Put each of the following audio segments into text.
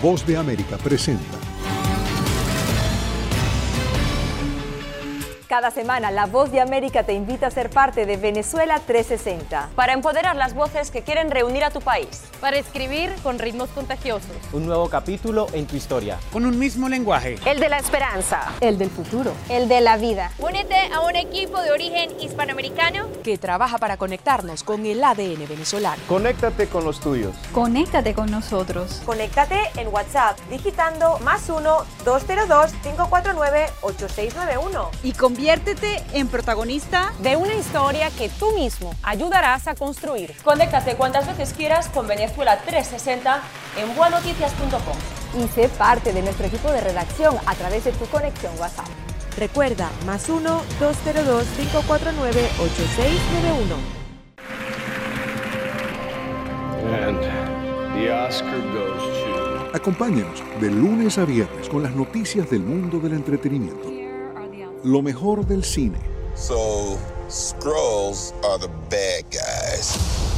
Voz de América presenta. Cada semana La Voz de América te invita a ser parte de Venezuela 360. Para empoderar las voces que quieren reunir a tu país. Para escribir con ritmos contagiosos. Un nuevo capítulo en tu historia. Con un mismo lenguaje. El de la esperanza. El del futuro. El de la vida. Únete a un equipo de origen hispanoamericano que trabaja para conectarnos con el ADN venezolano. Conéctate con los tuyos. Conéctate con nosotros. Conéctate en WhatsApp digitando más 1-202-549-8691. Y conviértete en protagonista de una historia que tú mismo ayudarás a construir. Conéctate cuantas veces quieras con Venezuela 360 en buenoticias.com. Y sé parte de nuestro equipo de redacción a través de tu conexión WhatsApp. Recuerda, más 1-202-549-8691. And the Oscar goes to... Acompáñenos de lunes a viernes con las noticias del mundo del entretenimiento. Lo mejor del cine. So, Skrulls are the bad guys.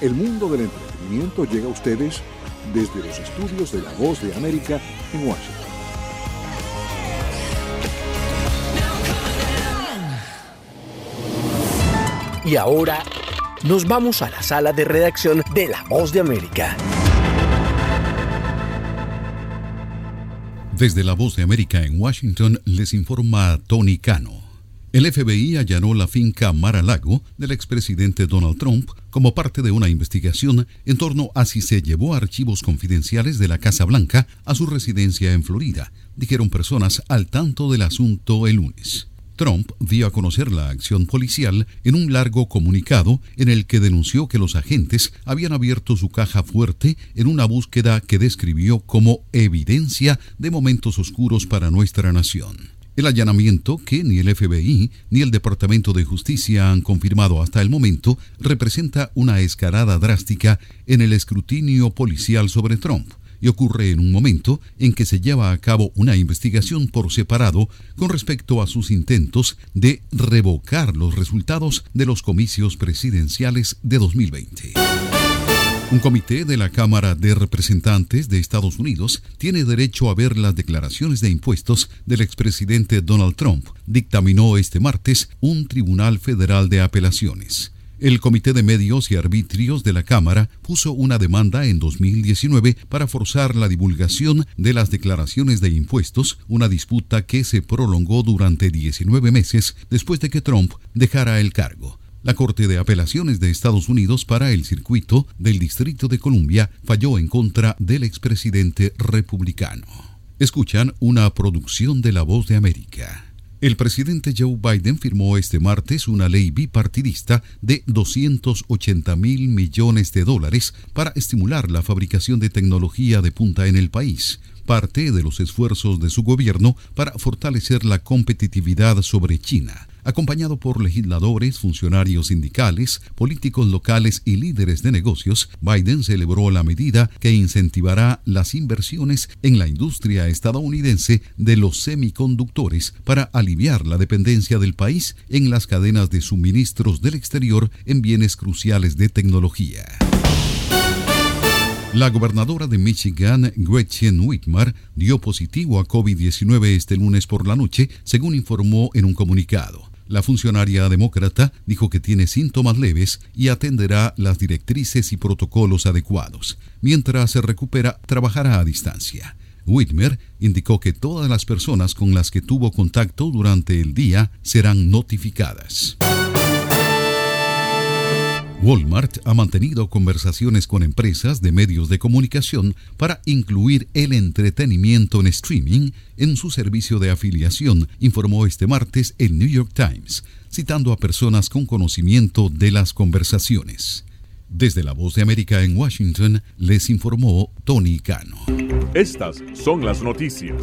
El mundo del entretenimiento llega a ustedes desde los estudios de La Voz de América en Washington. Y ahora nos vamos a la sala de redacción de La Voz de América. Desde La Voz de América en Washington les informa Tony Cano. El FBI allanó la finca Mar-a-Lago del expresidente Donald Trump como parte de una investigación en torno a si se llevó archivos confidenciales de la Casa Blanca a su residencia en Florida, dijeron personas al tanto del asunto el lunes. Trump dio a conocer la acción policial en un largo comunicado en el que denunció que los agentes habían abierto su caja fuerte en una búsqueda que describió como evidencia de momentos oscuros para nuestra nación. El allanamiento, que ni el FBI ni el Departamento de Justicia han confirmado hasta el momento, representa una escalada drástica en el escrutinio policial sobre Trump y ocurre en un momento en que se lleva a cabo una investigación por separado con respecto a sus intentos de revocar los resultados de los comicios presidenciales de 2020. Un comité de la Cámara de Representantes de Estados Unidos tiene derecho a ver las declaraciones de impuestos del expresidente Donald Trump, dictaminó este martes un tribunal federal de apelaciones. El Comité de Medios y Arbitrios de la Cámara puso una demanda en 2019 para forzar la divulgación de las declaraciones de impuestos, una disputa que se prolongó durante 19 meses después de que Trump dejara el cargo. La Corte de Apelaciones de Estados Unidos para el circuito del Distrito de Columbia falló en contra del expresidente republicano. Escuchan una producción de La Voz de América. El presidente Joe Biden firmó este martes una ley bipartidista de 280 mil millones de dólares para estimular la fabricación de tecnología de punta en el país, parte de los esfuerzos de su gobierno para fortalecer la competitividad sobre China acompañado por legisladores, funcionarios sindicales, políticos locales y líderes de negocios, Biden celebró la medida que incentivará las inversiones en la industria estadounidense de los semiconductores para aliviar la dependencia del país en las cadenas de suministros del exterior en bienes cruciales de tecnología. La gobernadora de Michigan, Gretchen Whitmer, dio positivo a COVID-19 este lunes por la noche, según informó en un comunicado. La funcionaria demócrata dijo que tiene síntomas leves y atenderá las directrices y protocolos adecuados. Mientras se recupera, trabajará a distancia. Whitmer indicó que todas las personas con las que tuvo contacto durante el día serán notificadas. Walmart ha mantenido conversaciones con empresas de medios de comunicación para incluir el entretenimiento en streaming en su servicio de afiliación, informó este martes el New York Times, citando a personas con conocimiento de las conversaciones. Desde la Voz de América en Washington, les informó Tony Cano. Estas son las noticias.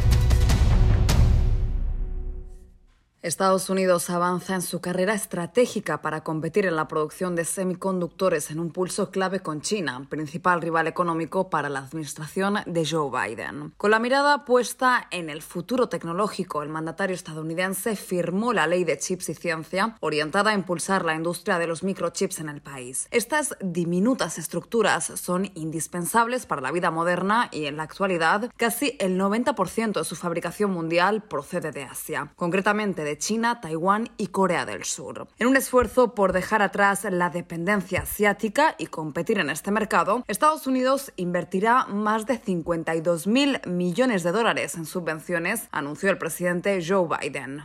Estados Unidos avanza en su carrera estratégica para competir en la producción de semiconductores en un pulso clave con China, principal rival económico para la administración de Joe Biden. Con la mirada puesta en el futuro tecnológico, el mandatario estadounidense firmó la ley de chips y ciencia orientada a impulsar la industria de los microchips en el país. Estas diminutas estructuras son indispensables para la vida moderna y en la actualidad casi el 90% de su fabricación mundial procede de Asia, concretamente de China, Taiwán y Corea del Sur. En un esfuerzo por dejar atrás la dependencia asiática y competir en este mercado, Estados Unidos invertirá más de 52 mil millones de dólares en subvenciones, anunció el presidente Joe Biden.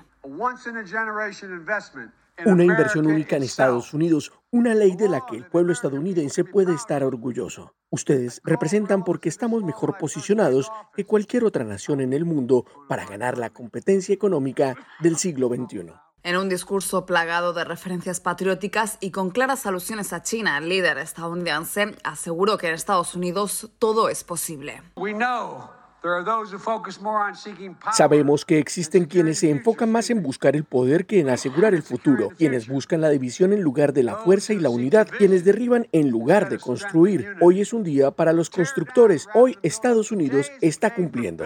Una inversión única en Estados Unidos, una ley de la que el pueblo estadounidense puede estar orgulloso. Ustedes representan porque estamos mejor posicionados que cualquier otra nación en el mundo para ganar la competencia económica del siglo XXI. En un discurso plagado de referencias patrióticas y con claras alusiones a China, el líder estadounidense aseguró que en Estados Unidos todo es posible. Sabemos que existen quienes se enfocan más en buscar el poder que en asegurar el futuro, quienes buscan la división en lugar de la fuerza y la unidad, quienes derriban en lugar de construir. Hoy es un día para los constructores, hoy Estados Unidos está cumpliendo.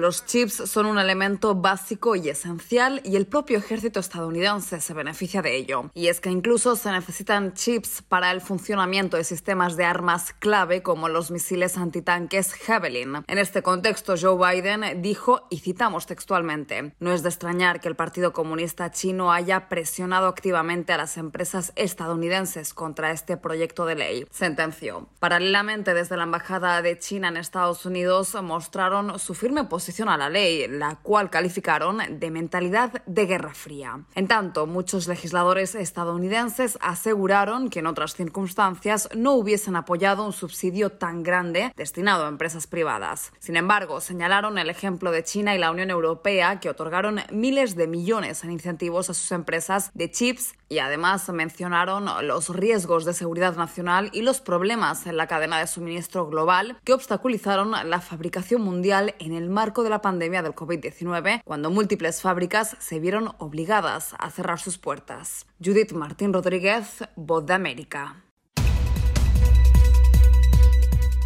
Los chips son un elemento básico y esencial y el propio ejército estadounidense se beneficia de ello. Y es que incluso se necesitan chips para el funcionamiento de sistemas de armas clave como los misiles antitanques Javelin. En este contexto, Joe Biden dijo, y citamos textualmente, no es de extrañar que el Partido Comunista Chino haya presionado activamente a las empresas estadounidenses contra este proyecto de ley, sentenció. Paralelamente, desde la Embajada de China en Estados Unidos mostraron su firme posición a la ley, la cual calificaron de mentalidad de guerra fría. En tanto, muchos legisladores estadounidenses aseguraron que en otras circunstancias no hubiesen apoyado un subsidio tan grande destinado a empresas privadas. Sin embargo, señalaron el ejemplo de China y la Unión Europea que otorgaron miles de millones en incentivos a sus empresas de chips y además mencionaron los riesgos de seguridad nacional y los problemas en la cadena de suministro global que obstaculizaron la fabricación mundial en el marco de la pandemia del COVID-19, cuando múltiples fábricas se vieron obligadas a cerrar sus puertas. Judith Martín Rodríguez, Voz de América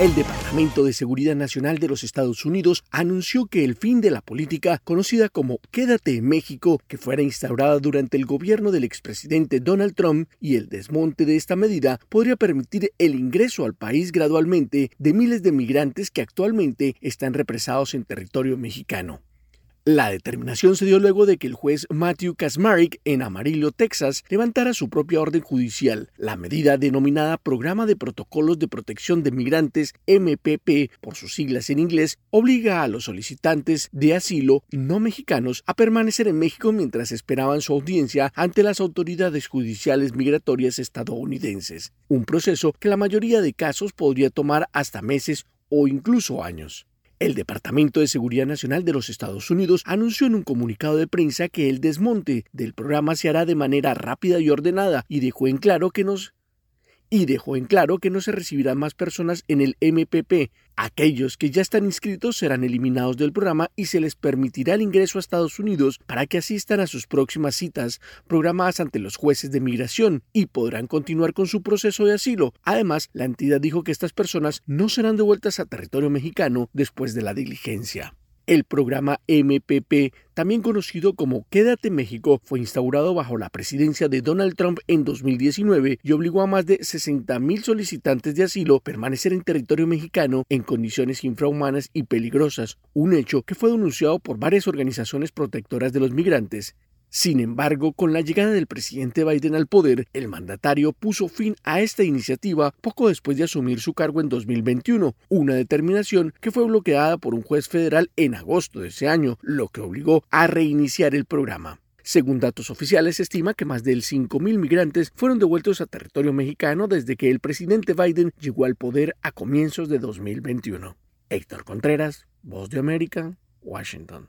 El Departamento de Seguridad Nacional de los Estados Unidos anunció que el fin de la política conocida como Quédate en México, que fuera instaurada durante el gobierno del expresidente Donald Trump y el desmonte de esta medida podría permitir el ingreso al país gradualmente de miles de migrantes que actualmente están represados en territorio mexicano. La determinación se dio luego de que el juez Matthew Kasmarek en Amarillo, Texas, levantara su propia orden judicial. La medida denominada Programa de Protocolos de Protección de Migrantes, MPP, por sus siglas en inglés, obliga a los solicitantes de asilo no mexicanos a permanecer en México mientras esperaban su audiencia ante las autoridades judiciales migratorias estadounidenses. Un proceso que la mayoría de casos podría tomar hasta meses o incluso años. El Departamento de Seguridad Nacional de los Estados Unidos anunció en un comunicado de prensa que el desmonte del programa se hará de manera rápida y ordenada y dejó en claro que nos y dejó en claro que no se recibirán más personas en el MPP. Aquellos que ya están inscritos serán eliminados del programa y se les permitirá el ingreso a Estados Unidos para que asistan a sus próximas citas programadas ante los jueces de migración y podrán continuar con su proceso de asilo. Además, la entidad dijo que estas personas no serán devueltas a territorio mexicano después de la diligencia. El programa MPP, también conocido como Quédate México, fue instaurado bajo la presidencia de Donald Trump en 2019 y obligó a más de 60.000 solicitantes de asilo a permanecer en territorio mexicano en condiciones infrahumanas y peligrosas, un hecho que fue denunciado por varias organizaciones protectoras de los migrantes. Sin embargo, con la llegada del presidente Biden al poder, el mandatario puso fin a esta iniciativa poco después de asumir su cargo en 2021, una determinación que fue bloqueada por un juez federal en agosto de ese año, lo que obligó a reiniciar el programa. Según datos oficiales, se estima que más de 5.000 migrantes fueron devueltos a territorio mexicano desde que el presidente Biden llegó al poder a comienzos de 2021. Héctor Contreras, Voz de América, Washington.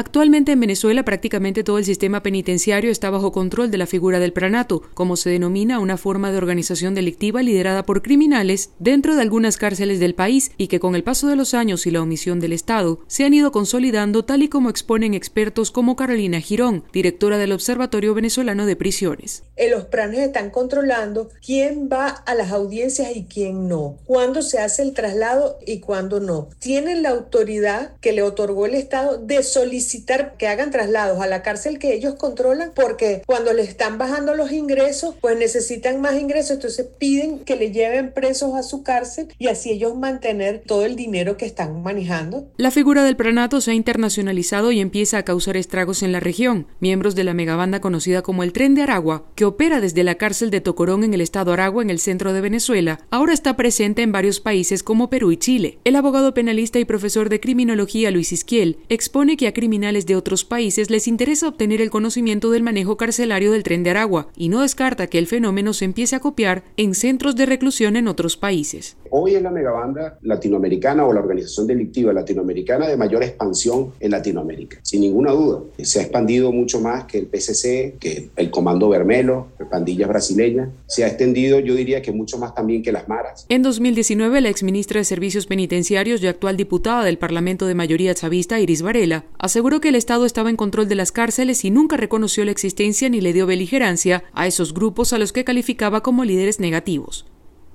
Actualmente en Venezuela prácticamente todo el sistema penitenciario está bajo control de la figura del pranato, como se denomina una forma de organización delictiva liderada por criminales dentro de algunas cárceles del país y que con el paso de los años y la omisión del Estado se han ido consolidando tal y como exponen expertos como Carolina Girón, directora del Observatorio Venezolano de Prisiones. Los pranes están controlando quién va a las audiencias y quién no, cuándo se hace el traslado y cuándo no. Tienen la autoridad que le otorgó el Estado de solicitar que hagan traslados a la cárcel que ellos controlan porque cuando le están bajando los ingresos, pues necesitan más ingresos, entonces piden que le lleven presos a su cárcel y así ellos mantener todo el dinero que están manejando. La figura del pranato se ha internacionalizado y empieza a causar estragos en la región. Miembros de la megabanda conocida como el Tren de Aragua, que opera desde la cárcel de Tocorón en el estado Aragua en el centro de Venezuela, ahora está presente en varios países como Perú y Chile. El abogado penalista y profesor de criminología Luis Isquiel expone que a criminales de otros países les interesa obtener el conocimiento del manejo carcelario del tren de Aragua y no descarta que el fenómeno se empiece a copiar en centros de reclusión en otros países. Hoy es la megabanda latinoamericana o la organización delictiva latinoamericana de mayor expansión en Latinoamérica, sin ninguna duda. Se ha expandido mucho más que el PCC, que el Comando Vermelo, pandillas brasileñas. Se ha extendido, yo diría que mucho más también que las maras. En 2019, la exministra de Servicios Penitenciarios y actual diputada del Parlamento de mayoría chavista, Iris Varela, aseguró que el Estado estaba en control de las cárceles y nunca reconoció la existencia ni le dio beligerancia a esos grupos a los que calificaba como líderes negativos.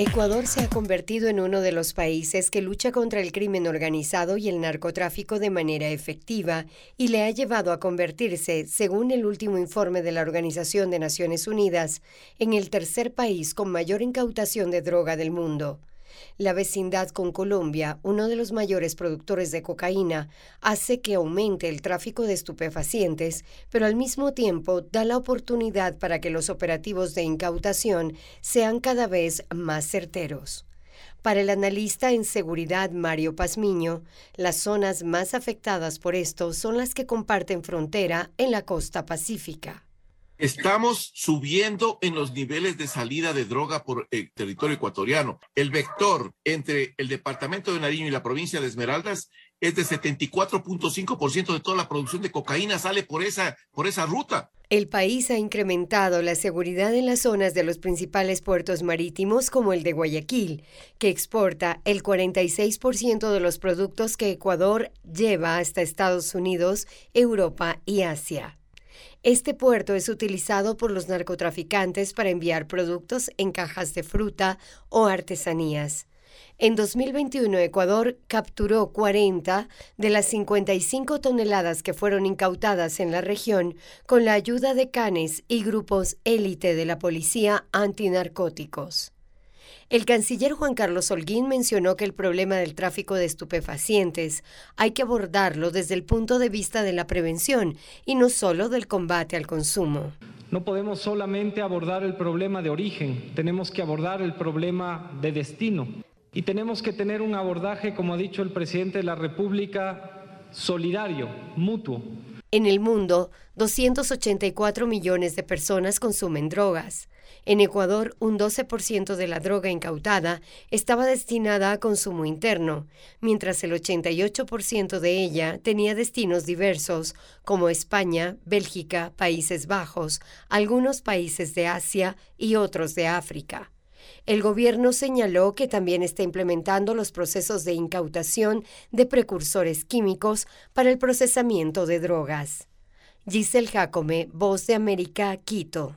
Ecuador se ha convertido en uno de los países que lucha contra el crimen organizado y el narcotráfico de manera efectiva y le ha llevado a convertirse, según el último informe de la Organización de Naciones Unidas, en el tercer país con mayor incautación de droga del mundo. La vecindad con Colombia, uno de los mayores productores de cocaína, hace que aumente el tráfico de estupefacientes, pero al mismo tiempo da la oportunidad para que los operativos de incautación sean cada vez más certeros. Para el analista en seguridad Mario Pazmiño, las zonas más afectadas por esto son las que comparten frontera en la costa pacífica. Estamos subiendo en los niveles de salida de droga por el territorio ecuatoriano. El vector entre el departamento de Nariño y la provincia de Esmeraldas es de 74.5% de toda la producción de cocaína sale por esa, por esa ruta. El país ha incrementado la seguridad en las zonas de los principales puertos marítimos como el de Guayaquil, que exporta el 46% de los productos que Ecuador lleva hasta Estados Unidos, Europa y Asia. Este puerto es utilizado por los narcotraficantes para enviar productos en cajas de fruta o artesanías. En 2021, Ecuador capturó 40 de las 55 toneladas que fueron incautadas en la región con la ayuda de canes y grupos élite de la policía antinarcóticos. El canciller Juan Carlos Holguín mencionó que el problema del tráfico de estupefacientes hay que abordarlo desde el punto de vista de la prevención y no solo del combate al consumo. No podemos solamente abordar el problema de origen, tenemos que abordar el problema de destino. Y tenemos que tener un abordaje, como ha dicho el presidente de la República, solidario, mutuo. En el mundo, 284 millones de personas consumen drogas. En Ecuador, un 12% de la droga incautada estaba destinada a consumo interno, mientras el 88% de ella tenía destinos diversos, como España, Bélgica, Países Bajos, algunos países de Asia y otros de África. El gobierno señaló que también está implementando los procesos de incautación de precursores químicos para el procesamiento de drogas. Giselle Jacome, Voz de América, Quito.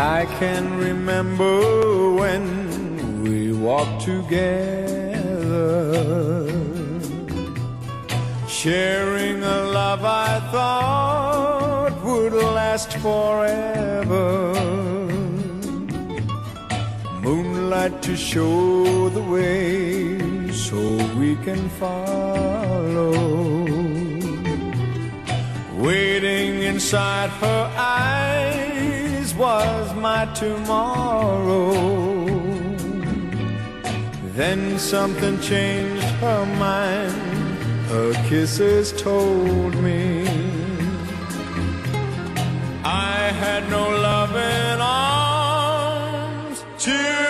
I can remember when we walked together, sharing a love I thought would last forever. Moonlight to show the way so we can follow. Waiting inside her eyes was my tomorrow. Then something changed her mind, her kisses told me. I had no loving arms to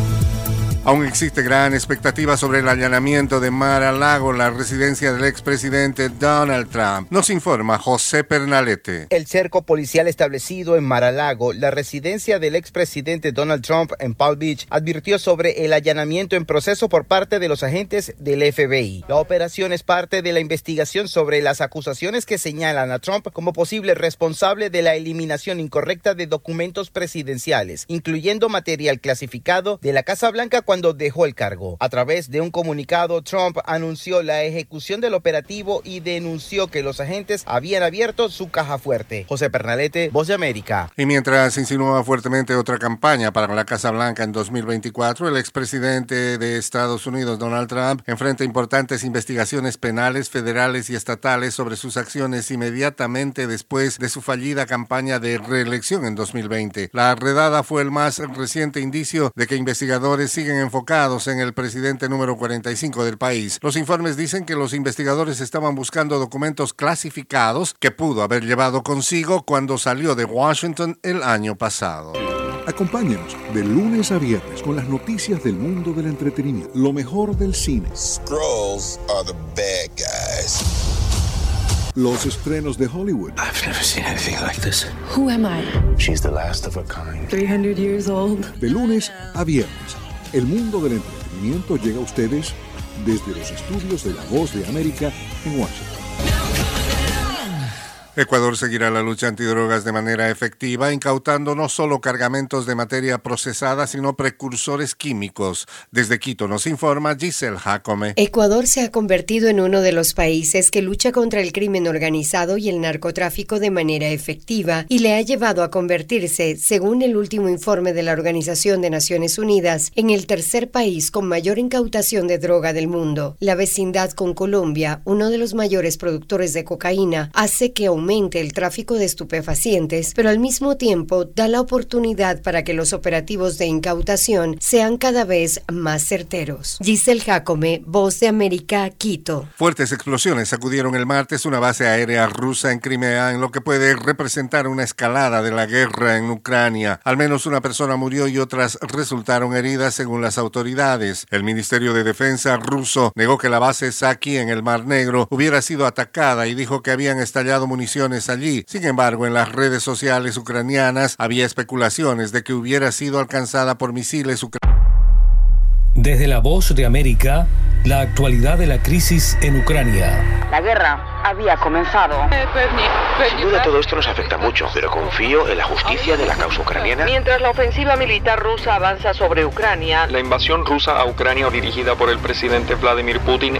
Aún existe gran expectativa sobre el allanamiento de Mar-a-Lago, la residencia del expresidente Donald Trump. Nos informa José Pernalete. El cerco policial establecido en Mar-a-Lago, la residencia del expresidente Donald Trump en Palm Beach, advirtió sobre el allanamiento en proceso por parte de los agentes del FBI. La operación es parte de la investigación sobre las acusaciones que señalan a Trump como posible responsable de la eliminación incorrecta de documentos presidenciales, incluyendo material clasificado de la Casa Blanca cuando dejó el cargo. A través de un comunicado, Trump anunció la ejecución del operativo y denunció que los agentes habían abierto su caja fuerte. José Pernalete, Voz de América. Y mientras insinúa fuertemente otra campaña para la Casa Blanca en 2024, el expresidente de Estados Unidos, Donald Trump, enfrenta importantes investigaciones penales, federales y estatales sobre sus acciones inmediatamente después de su fallida campaña de reelección en 2020. La redada fue el más reciente indicio de que investigadores siguen enfocados en el presidente número 45 del país. Los informes dicen que los investigadores estaban buscando documentos clasificados que pudo haber llevado consigo cuando salió de Washington el año pasado. Acompáñenos de lunes a viernes con las noticias del mundo del entretenimiento, lo mejor del cine, Scrolls are the bad guys. los estrenos de Hollywood, I've never seen anything like this. Who am I? She's the last of her kind. 300 years old. de lunes a viernes. El mundo del entretenimiento llega a ustedes desde los estudios de La Voz de América en Washington. Ecuador seguirá la lucha antidrogas de manera efectiva, incautando no solo cargamentos de materia procesada, sino precursores químicos. Desde Quito nos informa Giselle Jacome. Ecuador se ha convertido en uno de los países que lucha contra el crimen organizado y el narcotráfico de manera efectiva y le ha llevado a convertirse, según el último informe de la Organización de Naciones Unidas, en el tercer país con mayor incautación de droga del mundo. La vecindad con Colombia, uno de los mayores productores de cocaína, hace que el tráfico de estupefacientes, pero al mismo tiempo da la oportunidad para que los operativos de incautación sean cada vez más certeros. Giselle Jacome, Voz de América, Quito. Fuertes explosiones sacudieron el martes una base aérea rusa en Crimea, en lo que puede representar una escalada de la guerra en Ucrania. Al menos una persona murió y otras resultaron heridas según las autoridades. El Ministerio de Defensa ruso negó que la base Saki en el Mar Negro hubiera sido atacada y dijo que habían estallado municiones allí. Sin embargo, en las redes sociales ucranianas había especulaciones de que hubiera sido alcanzada por misiles ucranianos. Desde la voz de América, la actualidad de la crisis en Ucrania. La guerra había comenzado. Sin duda todo esto nos afecta mucho, pero confío en la justicia de la causa ucraniana. Mientras la ofensiva militar rusa avanza sobre Ucrania, La invasión rusa a Ucrania dirigida por el presidente Vladimir Putin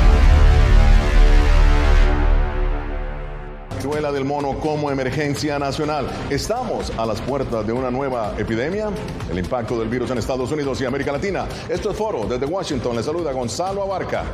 Viruela del mono como emergencia nacional. Estamos a las puertas de una nueva epidemia. El impacto del virus en Estados Unidos y América Latina. Esto es Foro desde Washington. Le saluda Gonzalo Abarca.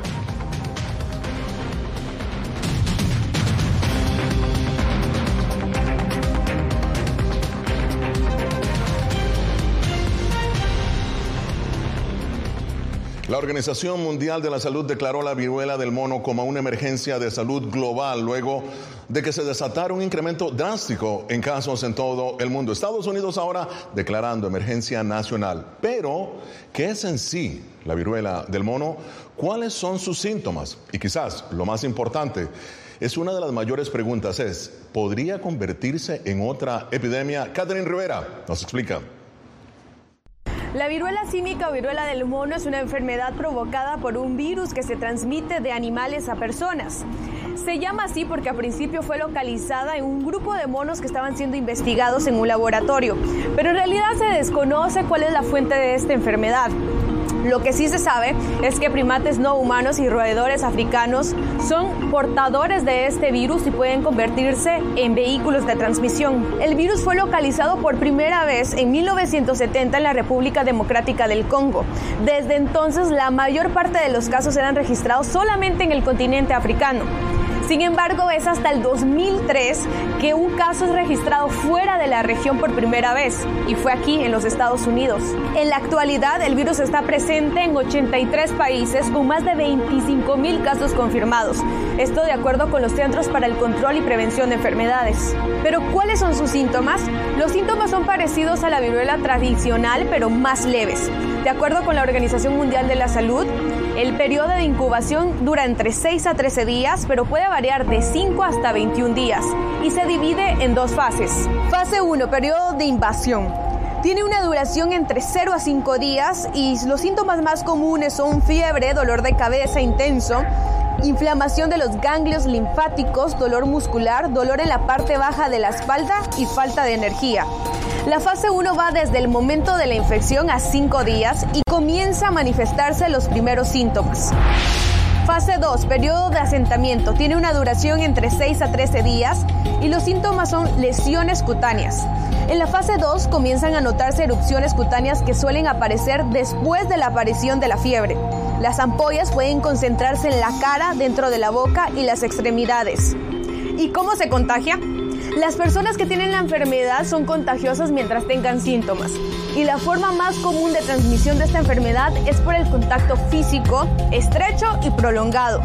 La Organización Mundial de la Salud declaró la viruela del mono como una emergencia de salud global luego de que se desatara un incremento drástico en casos en todo el mundo. Estados Unidos ahora declarando emergencia nacional. Pero, ¿qué es en sí la viruela del mono? ¿Cuáles son sus síntomas? Y quizás lo más importante, es una de las mayores preguntas es, ¿podría convertirse en otra epidemia? Catherine Rivera nos explica. La viruela símica o viruela del mono es una enfermedad provocada por un virus que se transmite de animales a personas. Se llama así porque a principio fue localizada en un grupo de monos que estaban siendo investigados en un laboratorio, pero en realidad se desconoce cuál es la fuente de esta enfermedad. Lo que sí se sabe es que primates no humanos y roedores africanos son portadores de este virus y pueden convertirse en vehículos de transmisión. El virus fue localizado por primera vez en 1970 en la República Democrática del Congo. Desde entonces, la mayor parte de los casos eran registrados solamente en el continente africano. Sin embargo, es hasta el 2003 que un caso es registrado fuera de la región por primera vez y fue aquí en los Estados Unidos. En la actualidad, el virus está presente en 83 países con más de 25 mil casos confirmados. Esto de acuerdo con los Centros para el Control y Prevención de Enfermedades. Pero, ¿cuáles son sus síntomas? Los síntomas son parecidos a la viruela tradicional, pero más leves. De acuerdo con la Organización Mundial de la Salud, el periodo de incubación dura entre 6 a 13 días, pero puede variar de 5 hasta 21 días y se divide en dos fases. Fase 1, periodo de invasión. Tiene una duración entre 0 a 5 días y los síntomas más comunes son fiebre, dolor de cabeza intenso, inflamación de los ganglios linfáticos, dolor muscular, dolor en la parte baja de la espalda y falta de energía. La fase 1 va desde el momento de la infección a 5 días y comienza a manifestarse los primeros síntomas. Fase 2, periodo de asentamiento. Tiene una duración entre 6 a 13 días y los síntomas son lesiones cutáneas. En la fase 2 comienzan a notarse erupciones cutáneas que suelen aparecer después de la aparición de la fiebre. Las ampollas pueden concentrarse en la cara, dentro de la boca y las extremidades. ¿Y cómo se contagia? Las personas que tienen la enfermedad son contagiosas mientras tengan síntomas y la forma más común de transmisión de esta enfermedad es por el contacto físico, estrecho y prolongado.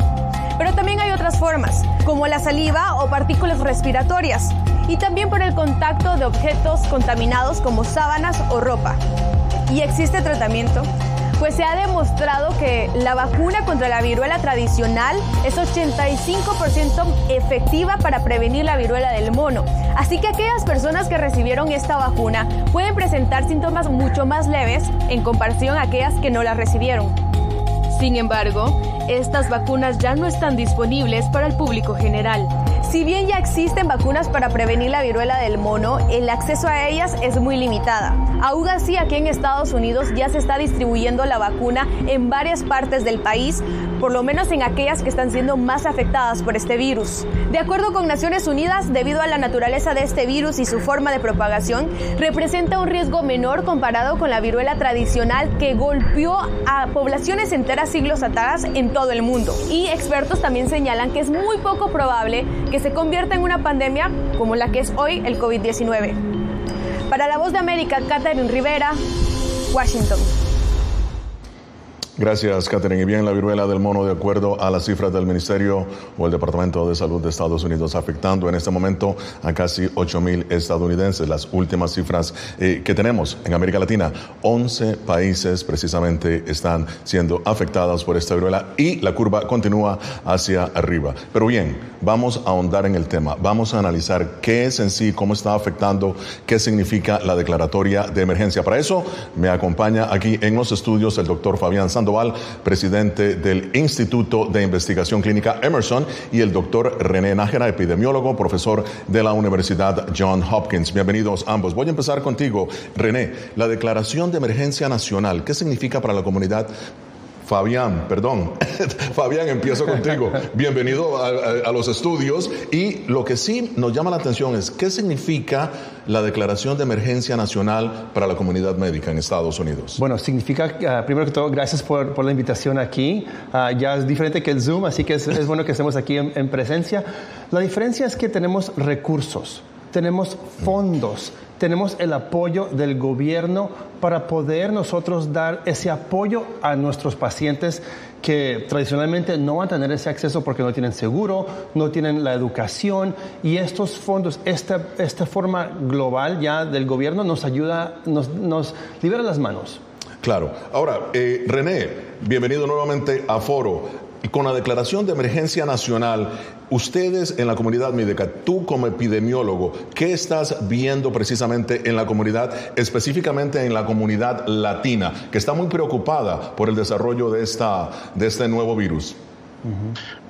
Pero también hay otras formas, como la saliva o partículas respiratorias, y también por el contacto de objetos contaminados como sábanas o ropa. ¿Y existe tratamiento? Pues se ha demostrado que la vacuna contra la viruela tradicional es 85% efectiva para prevenir la viruela del mono. Así que aquellas personas que recibieron esta vacuna pueden presentar síntomas mucho más leves en comparación a aquellas que no la recibieron. Sin embargo, estas vacunas ya no están disponibles para el público general. Si bien ya existen vacunas para prevenir la viruela del mono, el acceso a ellas es muy limitada. Aún así, aquí en Estados Unidos ya se está distribuyendo la vacuna en varias partes del país, por lo menos en aquellas que están siendo más afectadas por este virus. De acuerdo con Naciones Unidas, debido a la naturaleza de este virus y su forma de propagación, representa un riesgo menor comparado con la viruela tradicional que golpeó a poblaciones enteras siglos atrás en todo el mundo. Y expertos también señalan que es muy poco probable que se convierta en una pandemia como la que es hoy el COVID-19. Para la voz de América, Catherine Rivera, Washington. Gracias, Catherine. Y bien, la viruela del mono, de acuerdo a las cifras del Ministerio o el Departamento de Salud de Estados Unidos, afectando en este momento a casi 8 mil estadounidenses. Las últimas cifras eh, que tenemos en América Latina, 11 países precisamente están siendo afectados por esta viruela y la curva continúa hacia arriba. Pero bien, vamos a ahondar en el tema. Vamos a analizar qué es en sí, cómo está afectando, qué significa la declaratoria de emergencia. Para eso me acompaña aquí en los estudios el doctor Fabián Sandoval, presidente del Instituto de Investigación Clínica Emerson, y el doctor René Nájera, epidemiólogo, profesor de la Universidad John Hopkins. Bienvenidos ambos. Voy a empezar contigo, René. La declaración de emergencia nacional, ¿qué significa para la comunidad? Fabián, perdón. Fabián, empiezo contigo. Bienvenido a, los estudios. Y lo que sí nos llama la atención es qué significa la declaración de emergencia nacional para la comunidad médica en Estados Unidos. Bueno, significa, uh, primero que todo, gracias por, la invitación aquí. Uh, ya es diferente que el Zoom, así que es, bueno que estemos aquí en presencia. La diferencia es que tenemos recursos, tenemos fondos tenemos el apoyo del gobierno para poder nosotros dar ese apoyo a nuestros pacientes que tradicionalmente no van a tener ese acceso porque no tienen seguro, no tienen la educación y estos fondos, esta, esta forma global ya del gobierno nos ayuda, nos, nos libera las manos. Claro. Ahora, eh, René, bienvenido nuevamente a Foro. Y con la declaración de emergencia nacional, ustedes en la comunidad médica, tú como epidemiólogo, ¿qué estás viendo precisamente en la comunidad, específicamente en la comunidad latina, que está muy preocupada por el desarrollo de, esta, de este nuevo virus?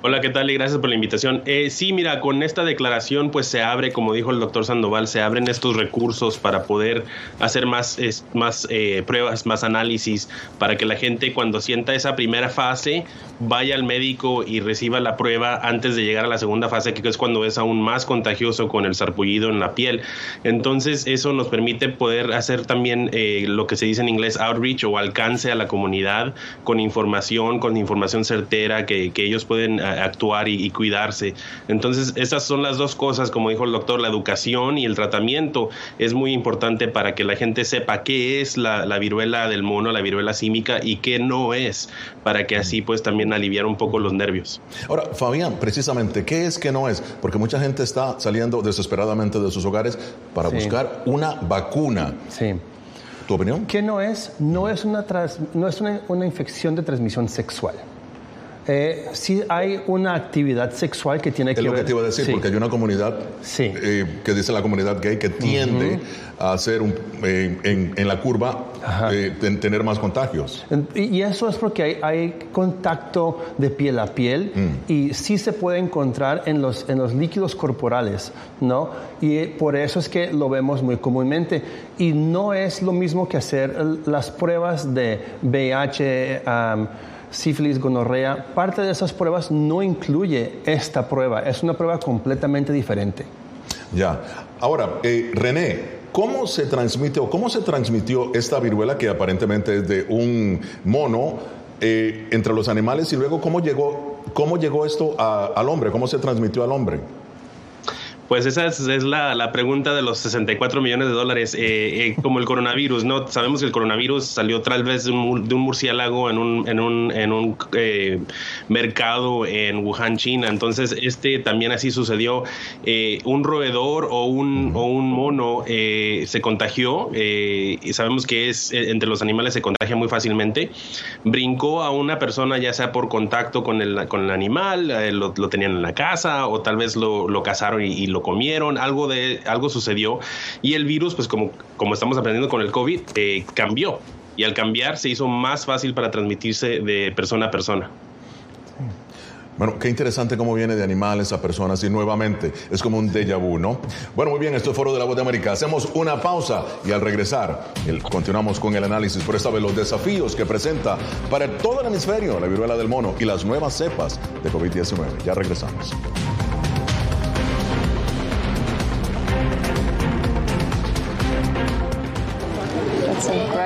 Hola, ¿qué tal? Y gracias por la invitación. Eh, sí, mira, con esta declaración pues se abre, como dijo el doctor Sandoval, se abren estos recursos para poder hacer más, más eh, pruebas, más análisis, para que la gente cuando sienta esa primera fase vaya al médico y reciba la prueba antes de llegar a la segunda fase, que es cuando es aún más contagioso con el sarpullido en la piel. Entonces eso nos permite poder hacer también eh, lo que se dice en inglés outreach o alcance a la comunidad con información, con información certera que, que ellos pueden actuar y, y, cuidarse. Entonces, esas son las dos cosas, como dijo el doctor, la educación y el tratamiento es muy importante para que la gente sepa qué es la, la viruela del mono, la viruela símica y qué no es, para que así pues también aliviar un poco los nervios. Ahora, Fabián, precisamente, ¿qué es que no es? Porque mucha gente está saliendo desesperadamente de sus hogares para sí. buscar una vacuna. Sí. ¿Tu opinión? ¿Qué no es? No es una, trans, no es una, una infección de transmisión sexual eh, sí hay una actividad sexual que tiene es que ver. Es lo que te iba a decir, sí. porque hay una comunidad sí. eh, que dice la comunidad gay que tiende uh -huh. a hacer un, eh, en, en, la curva en tener más contagios. Y eso es porque hay, hay contacto de piel a piel mm. y sí se puede encontrar en los, en los líquidos corporales, ¿no? Y por eso es que lo vemos muy comúnmente. Y no es lo mismo que hacer las pruebas de VIH. Um, sífilis, gonorrea, parte de esas pruebas no incluye esta prueba, es una prueba completamente diferente. Ya. Ahora, eh, René, ¿cómo se transmite o cómo se transmitió esta viruela que aparentemente es de un mono eh, entre los animales y luego cómo llegó, cómo llegó esto al hombre, cómo se transmitió al hombre? Pues esa es, la, la, pregunta de los 64 millones de dólares, eh, eh, como el coronavirus, ¿no? Sabemos que el coronavirus salió tal vez de un, de un murciélago en un, en un, en un eh, mercado en Wuhan, China. Entonces, este también así sucedió. Eh, un roedor o un, o un mono eh, se contagió, y sabemos que es entre los animales se contagia muy fácilmente. Brincó a una persona, ya sea por contacto con el, con el animal, lo, lo, tenían en la casa o tal vez lo, lo cazaron y, y lo comieron, algo de algo sucedió y el virus, pues como, como estamos aprendiendo con el COVID, eh, cambió y al cambiar se hizo más fácil para transmitirse de persona a persona. Bueno, qué interesante cómo viene de animales a personas y nuevamente es como un déjà vu, ¿no? Bueno, muy bien, esto es Foro de la Voz de América. Hacemos una pausa y al regresar continuamos con el análisis, por esta vez los desafíos que presenta para todo el hemisferio la viruela del mono y las nuevas cepas de COVID-19. Ya regresamos.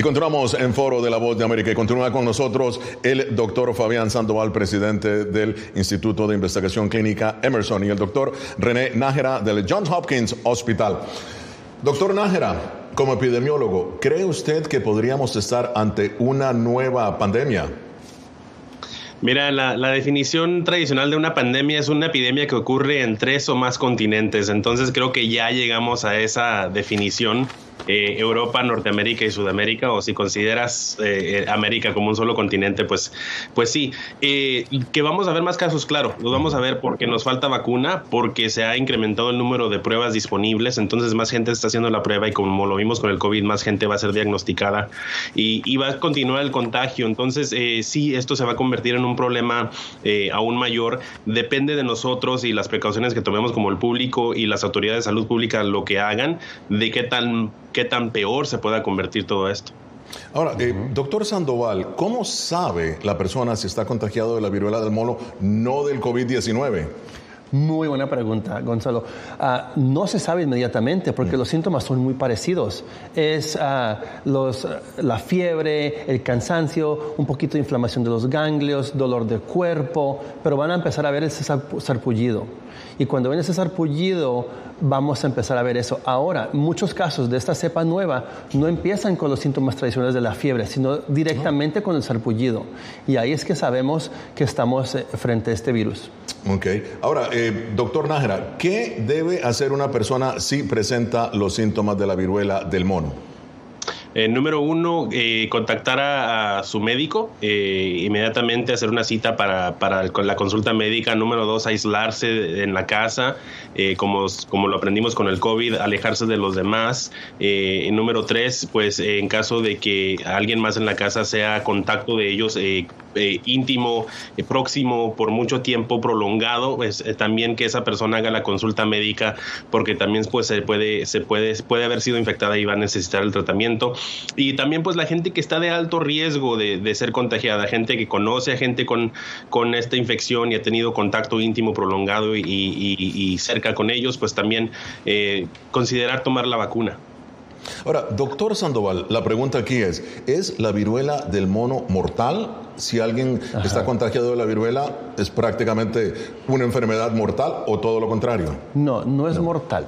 Y continuamos en Foro de la Voz de América y continúa con nosotros el doctor Fabián Sandoval, presidente del Instituto de Investigación Clínica Emerson, y el doctor René Nájera del Johns Hopkins Hospital. Doctor Nájera, como epidemiólogo, ¿cree usted que podríamos estar ante una nueva pandemia? Mira, la, la, definición tradicional de una pandemia es una epidemia que ocurre en tres o más continentes. Entonces creo que ya llegamos a esa definición. Eh, Europa, Norteamérica y Sudamérica, o si consideras eh, América como un solo continente, pues, pues sí. Eh, que vamos a ver más casos, claro, los vamos a ver porque nos falta vacuna, porque se ha incrementado el número de pruebas disponibles, entonces más gente está haciendo la prueba y como lo vimos con el COVID, más gente va a ser diagnosticada y, y va a continuar el contagio. Entonces, sí, esto se va a convertir en un problema aún mayor. Depende de nosotros y las precauciones que tomemos como el público y las autoridades de salud pública lo que hagan, de qué tan qué tan peor se pueda convertir todo esto. Ahora, eh, doctor Sandoval, ¿cómo sabe la persona si está contagiado de la viruela del mono, no del COVID-19? Muy buena pregunta, Gonzalo. Uh, no se sabe inmediatamente porque los síntomas son muy parecidos. Es uh, los, la fiebre, el cansancio, un poquito de inflamación de los ganglios, dolor de cuerpo, pero van a empezar a ver ese sarpullido. Y cuando ven ese sarpullido, vamos a empezar a ver eso. Ahora, muchos casos de esta cepa nueva no empiezan con los síntomas tradicionales de la fiebre, sino directamente con el sarpullido. Y ahí es que sabemos que estamos eh, frente a este virus. Ok. Ahora, eh, doctor Nájera, ¿qué debe hacer una persona si presenta los síntomas de la viruela del mono? Eh, número uno, eh, contactar a, su médico, eh, inmediatamente hacer una cita para, para el, la consulta médica. Número dos, aislarse en la casa, eh, como, como lo aprendimos con el COVID, alejarse de los demás. Eh, número tres, pues en caso de que alguien más en la casa sea contacto de ellos íntimo, próximo, por mucho tiempo prolongado, pues también que esa persona haga la consulta médica, porque también pues, se puede, se puede, puede haber sido infectada y va a necesitar el tratamiento y también pues la gente que está de alto riesgo de, de ser contagiada, gente que conoce a gente con, con, esta infección y ha tenido contacto íntimo prolongado y, y, y cerca con ellos, pues también eh, considerar tomar la vacuna. Ahora, doctor Sandoval, la pregunta aquí es, ¿es la viruela del mono mortal? Si alguien Ajá. está contagiado de la viruela, ¿es prácticamente una enfermedad mortal o todo lo contrario? No, no es no. mortal.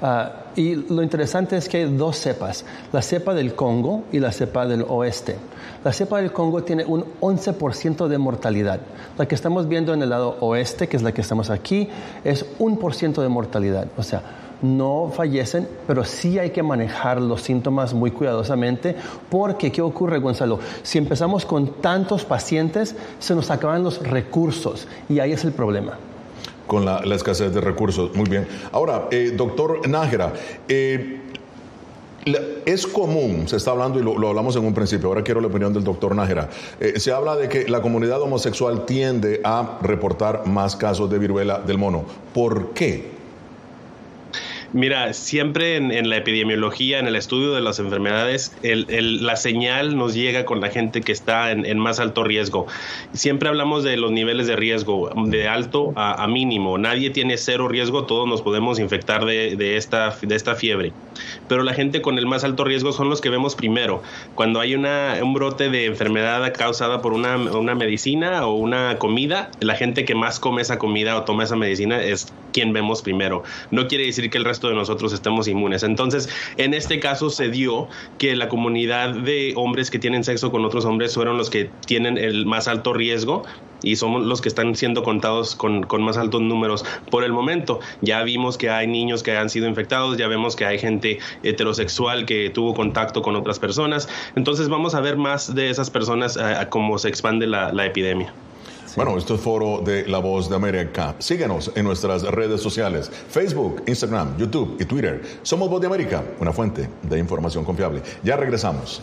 Uh, y lo interesante es que hay dos cepas, la cepa del Congo y la cepa del oeste. La cepa del Congo tiene un 11% de mortalidad. La que estamos viendo en el lado oeste, que es la que estamos aquí, es un por ciento de mortalidad. O sea, no fallecen, pero sí hay que manejar los síntomas muy cuidadosamente, porque ¿qué ocurre, Gonzalo? Si empezamos con tantos pacientes, se nos acaban los recursos y ahí es el problema. con la, escasez de recursos. Muy bien. Ahora, eh, doctor Nájera, eh, es común, se está hablando y lo, hablamos en un principio, ahora quiero la opinión del doctor Nájera, eh, se habla de que la comunidad homosexual tiende a reportar más casos de viruela del mono. ¿Por qué? Mira, siempre en, la epidemiología, en el estudio de las enfermedades, la señal nos llega con la gente que está en, más alto riesgo. Siempre hablamos de los niveles de riesgo, de alto a, mínimo. Nadie tiene cero riesgo, todos nos podemos infectar de, esta, de esta fiebre. Pero la gente con el más alto riesgo son los que vemos primero. Cuando hay una, un brote de enfermedad causada por una, una medicina o una comida, la gente que más come esa comida o toma esa medicina es quien vemos primero. No quiere decir que el resto de nosotros estemos inmunes. Entonces, en este caso se dio que la comunidad de hombres que tienen sexo con otros hombres fueron los que tienen el más alto riesgo y somos los que están siendo contados con, con, más altos números por el momento. Ya vimos que hay niños que han sido infectados, ya vemos que hay gente heterosexual que tuvo contacto con otras personas. Entonces vamos a ver más de esas personas eh, cómo se expande la, la epidemia. Bueno, esto es foro de La Voz de América. Síguenos en nuestras redes sociales, Facebook, Instagram, YouTube y Twitter. Somos Voz de América, una fuente de información confiable. Ya regresamos.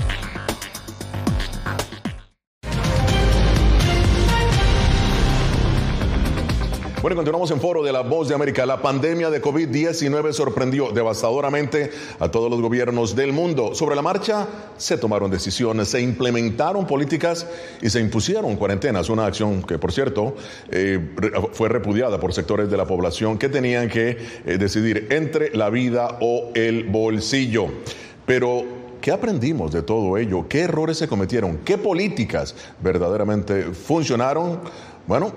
Bueno, continuamos en foro de la Voz de América. La pandemia de COVID-19 sorprendió devastadoramente a todos los gobiernos del mundo. Sobre la marcha se tomaron decisiones, se implementaron políticas y se impusieron cuarentenas, una acción que, por cierto, eh, fue repudiada por sectores de la población que tenían que eh, decidir entre la vida o el bolsillo. Pero ¿Qué aprendimos de todo ello? ¿Qué errores se cometieron? ¿Qué políticas verdaderamente funcionaron? Bueno,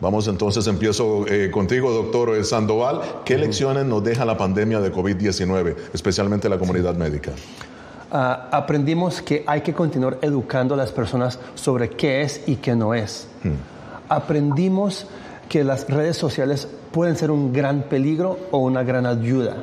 Vamos entonces, empiezo eh, contigo, doctor Sandoval. ¿Qué lecciones nos deja la pandemia de COVID-19, especialmente la comunidad médica? Ah, aprendimos que hay que continuar educando a las personas sobre qué es y qué no es. Hmm. Aprendimos que las redes sociales pueden ser un gran peligro o una gran ayuda.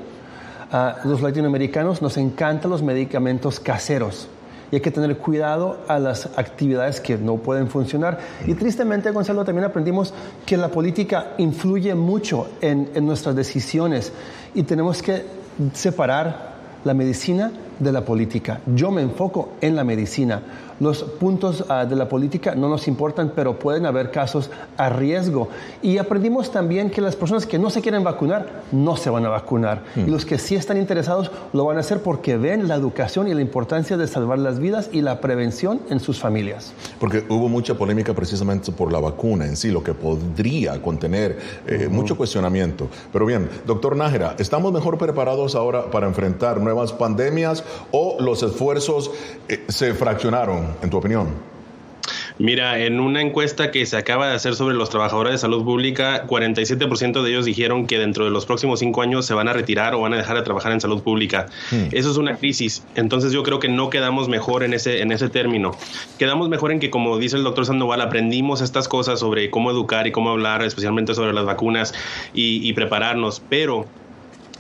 A los latinoamericanos nos encantan los medicamentos caseros y hay que tener cuidado a las actividades que no pueden funcionar. Y tristemente, Gonzalo, también aprendimos que la política influye mucho en, en nuestras decisiones y tenemos que separar la medicina de la política. Yo me enfoco en la medicina. Los puntos ah, de la política no nos importan, pero pueden haber casos a riesgo. Y aprendimos también que las personas que no se quieren vacunar no se van a vacunar. Y los que sí están interesados lo van a hacer porque ven la educación y la importancia de salvar las vidas y la prevención en sus familias. Porque hubo mucha polémica precisamente por la vacuna en sí, lo que podría contener eh, mucho cuestionamiento. Pero bien, doctor Nájera, ¿estamos mejor preparados ahora para enfrentar nuevas pandemias o los esfuerzos eh, se fraccionaron, en tu opinión? Mira, en una encuesta que se acaba de hacer sobre los trabajadores de salud pública, 47% de ellos dijeron que dentro de los próximos cinco años se van a retirar o van a dejar de trabajar en salud pública. Hmm. Eso es una crisis. Entonces yo creo que no quedamos mejor en ese, en ese término. Quedamos mejor en que, como dice el doctor Sandoval, aprendimos estas cosas sobre cómo educar y cómo hablar, especialmente sobre las vacunas y, y prepararnos. Pero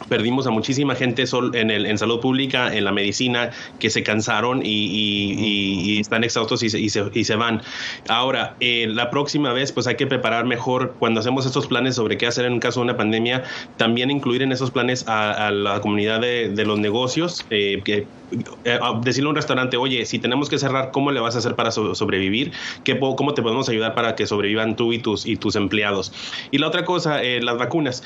perdimos a muchísima gente en, el, en salud pública, en la medicina, que se cansaron y, están exhaustos y se, y se, van. Ahora, eh, la próxima vez, pues hay que preparar mejor cuando hacemos estos planes sobre qué hacer en caso de una pandemia, también incluir en esos planes a, la comunidad de, los negocios, eh, eh, decirle a un restaurante, oye, si tenemos que cerrar, ¿cómo le vas a hacer para sobrevivir? ¿Qué, ¿Cómo te podemos ayudar para que sobrevivan tú y tus, y tus empleados? Y la otra cosa, las vacunas.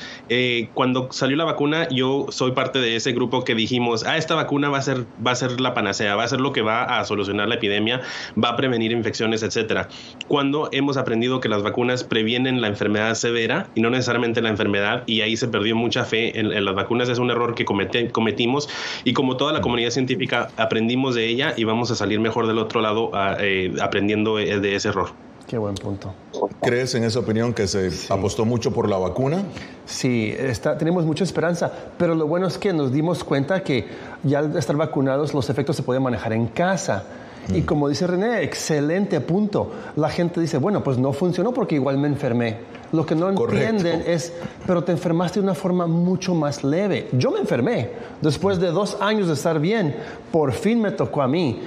cuando salió la vacuna, yo soy parte de ese grupo que dijimos, ah, esta vacuna va a ser, va a ser la panacea, va a ser lo que va a solucionar la epidemia, va a prevenir infecciones, etcétera. Cuando hemos aprendido que las vacunas previenen la enfermedad severa y no necesariamente la enfermedad, y ahí se perdió mucha fe en, las vacunas, es un error que cometimos y como toda la comunidad científica aprendimos de ella y vamos a salir mejor del otro lado eh, aprendiendo de ese error. Qué buen punto. ¿Crees en esa opinión que se apostó mucho por la vacuna? Sí, está, tenemos mucha esperanza, pero lo bueno es que nos dimos cuenta que ya al estar vacunados los efectos se pueden manejar en casa. Y mm. como dice René, excelente punto. La gente dice, bueno, pues no funcionó porque igual me enfermé. Lo que no entienden es, pero te enfermaste de una forma mucho más leve. Yo me enfermé. Después de dos años de estar bien, por fin me tocó a mí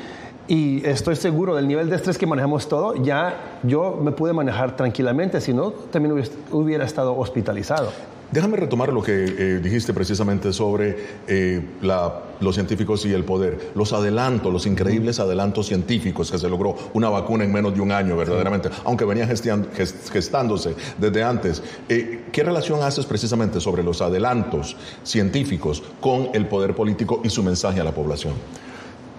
y estoy seguro del nivel de estrés que manejamos todo, ya yo me pude manejar tranquilamente, si no, también hubiera estado hospitalizado. Déjame retomar lo que eh, dijiste precisamente sobre eh, los científicos y el poder. Los adelantos, los increíbles adelantos científicos que se logró una vacuna en menos de un año, verdaderamente, aunque venía gestándose desde antes. Eh, ¿Qué relación haces precisamente sobre los adelantos científicos con el poder político y su mensaje a la población?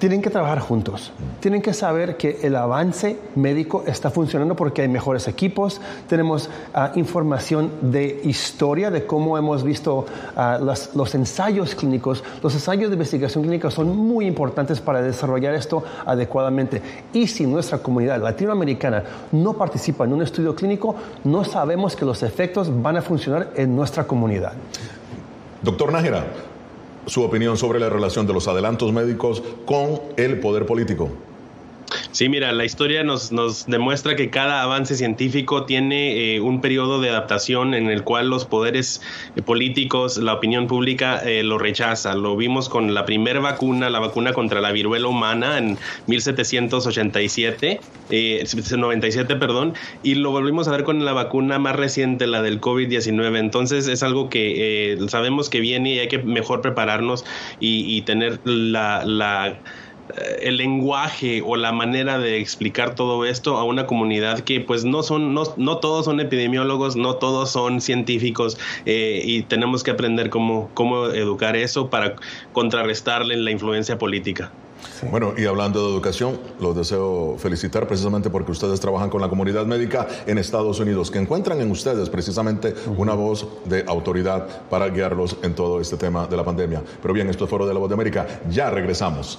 Tienen que trabajar juntos. Tienen que saber que el avance médico está funcionando porque hay mejores equipos, tenemos ah, información de historia de cómo hemos visto ah, los ensayos clínicos. Los ensayos de investigación clínica son muy importantes para desarrollar esto adecuadamente. Y si nuestra comunidad latinoamericana no participa en un estudio clínico, no sabemos que los efectos van a funcionar en nuestra comunidad. Doctor Nájera, su opinión sobre la relación de los adelantos médicos con el poder político. Sí, mira, la historia nos, nos demuestra que cada avance científico tiene eh, un periodo de adaptación en el cual los poderes eh, políticos, la opinión pública eh, lo rechaza. Lo vimos con la primera vacuna, la vacuna contra la viruela humana en 1787, 97, perdón, y lo volvimos a ver con la vacuna más reciente, la del COVID-19. Entonces es algo que sabemos que viene y hay que mejor prepararnos y, y tener la, la eh, el lenguaje o la manera de explicar todo esto a una comunidad que pues no son, no, no todos son epidemiólogos, no todos son científicos eh, y tenemos que aprender cómo, cómo educar eso para contrarrestarle la influencia política. Bueno, y hablando de educación, los deseo felicitar precisamente porque ustedes trabajan con la comunidad médica en Estados Unidos, que encuentran en ustedes precisamente una voz de autoridad para guiarlos en todo este tema de la pandemia. Pero bien, esto es Foro de la Voz de América. Ya regresamos.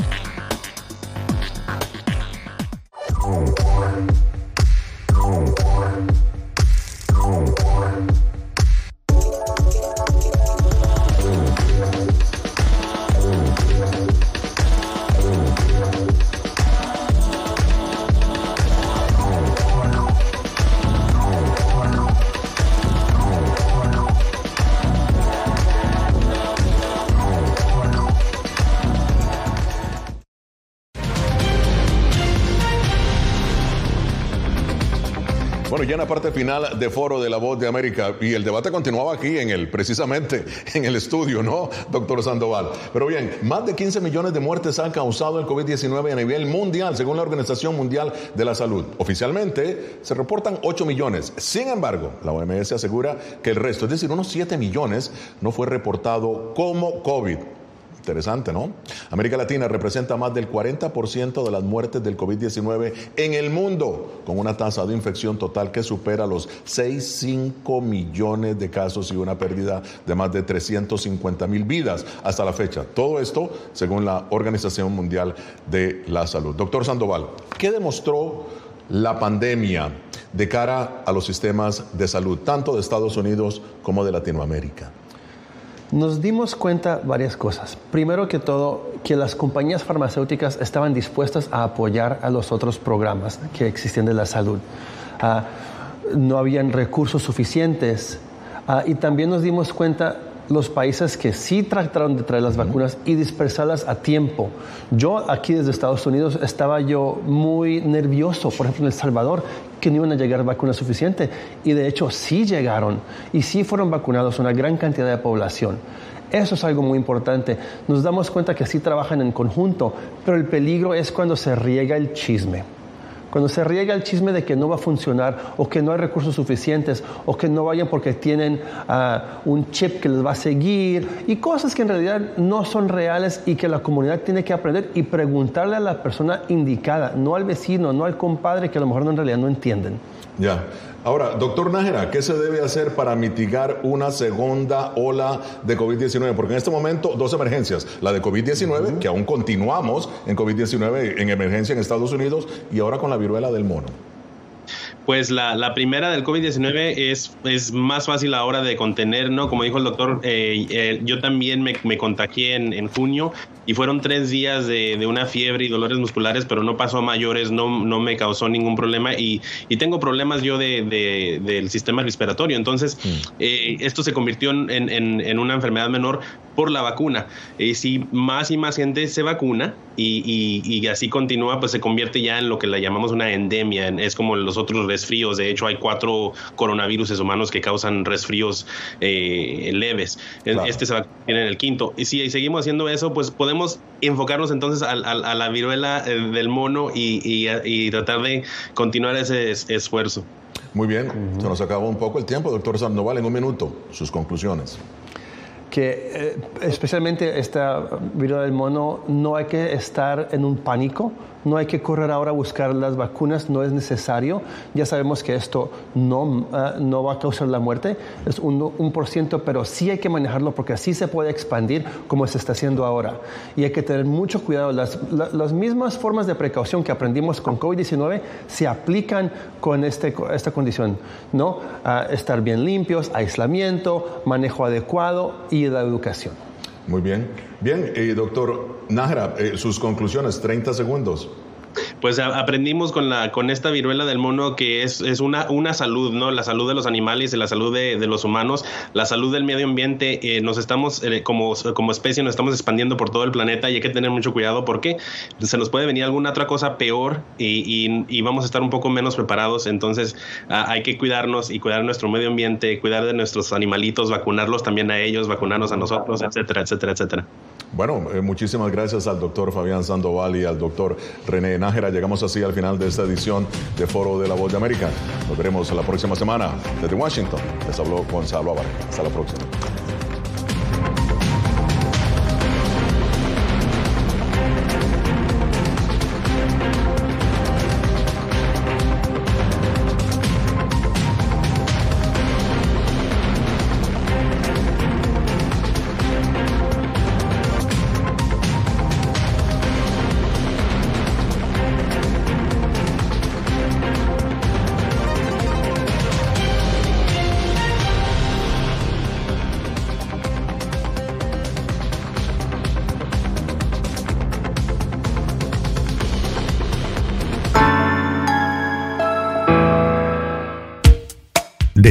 La parte final de Foro de la Voz de América y el debate continuaba aquí en el, precisamente en el estudio, ¿no, doctor Sandoval? Pero bien, más de 15 millones de muertes han causado el COVID-19 a nivel mundial, según la Organización Mundial de la Salud. Oficialmente se reportan 8 millones. Sin embargo, la OMS asegura que el resto, es decir, unos 7 millones, no fue reportado como COVID. Interesante, ¿no? América Latina representa más del 40% de las muertes del COVID-19 en el mundo, con una tasa de infección total que supera los 6,5 millones de casos y una pérdida de más de 350 mil vidas hasta la fecha. Todo esto según la Organización Mundial de la Salud. Doctor Sandoval, ¿qué demostró la pandemia de cara a los sistemas de salud, tanto de Estados Unidos como de Latinoamérica? Nos dimos cuenta varias cosas. Primero que todo, que las compañías farmacéuticas estaban dispuestas a apoyar a los otros programas que existen de la salud. Ah, no habían recursos suficientes ah, y también nos dimos cuenta los países que sí trataron de traer las vacunas y dispersarlas a tiempo. Yo aquí desde Estados Unidos estaba yo muy nervioso, por ejemplo en El Salvador, que no iban a llegar vacunas suficientes y de hecho sí llegaron y sí fueron vacunados una gran cantidad de población. Eso es algo muy importante. Nos damos cuenta que sí trabajan en conjunto, pero el peligro es cuando se riega el chisme. Cuando se riega el chisme de que no va a funcionar o que no hay recursos suficientes o que no vayan porque tienen ah, un chip que les va a seguir y cosas que en realidad no son reales y que la comunidad tiene que aprender y preguntarle a la persona indicada, no al vecino, no al compadre que a lo mejor en realidad no entienden. Ya. Ahora, doctor Nájera, ¿qué se debe hacer para mitigar una segunda ola de COVID-19? Porque en este momento dos emergencias, la de COVID-19, que aún continuamos en COVID-19 en emergencia en Estados Unidos, y ahora con la viruela del mono. Pues la, la primera del COVID-19 es, es más fácil ahora de contener, ¿no? Como dijo el doctor, eh, eh, yo también me, me contagié en, en, junio y fueron tres días de, de, una fiebre y dolores musculares, pero no pasó a mayores, no, no me causó ningún problema y, y tengo problemas yo de, de, del sistema respiratorio. Entonces, mm. eh, esto se convirtió en, en, en, una enfermedad menor por la vacuna. Y si más y más gente se vacuna y, y, y así continúa, pues se convierte ya en lo que le llamamos una endemia, es como los otros resfríos. De hecho, hay cuatro coronavirus humanos que causan resfríos eh, leves. Claro. Este se va a en el quinto. Y si seguimos haciendo eso, pues podemos enfocarnos entonces a, a, a la viruela eh, del mono y, y, y, tratar de continuar ese es, esfuerzo. Muy bien, uh -huh. se nos acabó un poco el tiempo, doctor Sandoval, en un minuto, sus conclusiones que eh, especialmente esta viruela del mono no hay que estar en un pánico, no hay que correr ahora a buscar las vacunas, no es necesario. Ya sabemos que esto no, uh, no va a causar la muerte, es un, un por ciento, pero sí hay que manejarlo porque así se puede expandir como se está haciendo ahora. Y hay que tener mucho cuidado. Las, la, las mismas formas de precaución que aprendimos con COVID-19 se aplican con este, esta condición, ¿no? Estar bien limpios, aislamiento, manejo adecuado la educación. Muy bien. Bien, eh, doctor Nájera, eh, sus conclusiones, 30 segundos. Pues aprendimos con la con esta viruela del mono que es, es una, una salud, ¿no? La salud de los animales y la salud de, los humanos, la salud del medio ambiente. Eh, nos estamos, eh, como, como especie, nos estamos expandiendo por todo el planeta y hay que tener mucho cuidado porque se nos puede venir alguna otra cosa peor y, vamos a estar un poco menos preparados. Entonces hay que cuidarnos y cuidar nuestro medio ambiente, cuidar de nuestros animalitos, vacunarlos también a ellos, vacunarnos a nosotros, etcétera, etcétera, etcétera. Bueno, eh, muchísimas gracias al doctor Fabián Sandoval y al doctor René Nájera. Llegamos así al final de esta edición de Foro de la Voz de América. Nos veremos la próxima semana desde Washington. Les habló Gonzalo Álvarez. Hasta la próxima.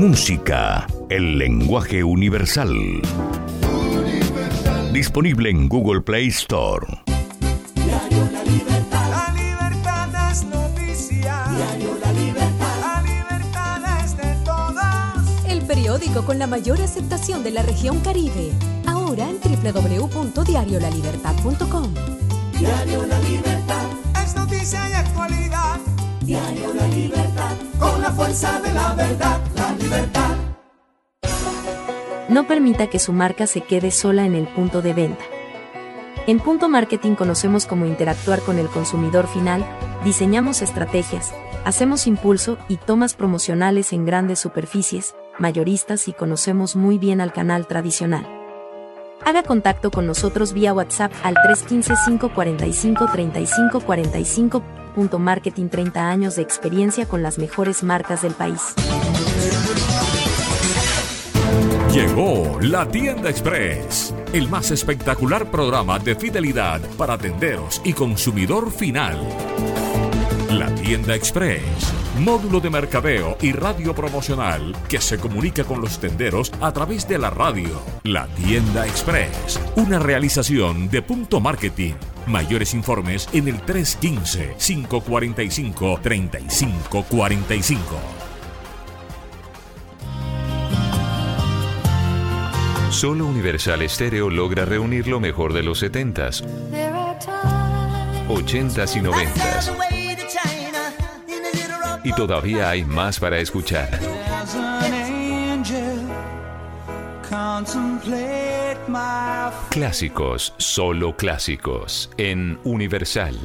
Música, el lenguaje universal. Disponible en Google Play Store. Diario La Libertad. La libertad es noticia. Diario La Libertad. La libertad es de todos. El periódico con la mayor aceptación de la región Caribe. Ahora en www.diariolalibertad.com. Diario La Libertad. Es noticia y actualidad. Diario La Libertad. Con la fuerza de la verdad. No permita que su marca se quede sola en el punto de venta. En Punto Marketing conocemos cómo interactuar con el consumidor final, diseñamos estrategias, hacemos impulso y tomas promocionales en grandes superficies, mayoristas y conocemos muy bien al canal tradicional. Haga contacto con nosotros vía WhatsApp al 315-545-3545. Punto Marketing 30 años de experiencia con las mejores marcas del país. Llegó la Tienda Express, el más espectacular programa de fidelidad para tenderos y consumidor final. La Tienda Express, módulo de mercadeo y radio promocional que se comunica con los tenderos a través de la radio. La Tienda Express, una realización de punto marketing. Mayores informes en el 315-545-3545. Solo Universal Stereo logra reunir lo mejor de los 70s, 80s y 90s. Y todavía hay más para escuchar. Clásicos, solo clásicos, en Universal.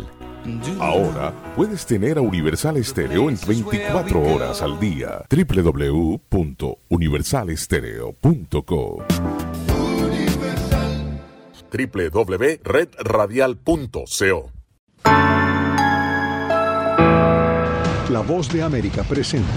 Ahora puedes tener a Universal Stereo en 24 horas al día. www.universalestereo.co www.redradial.co La voz de América presenta.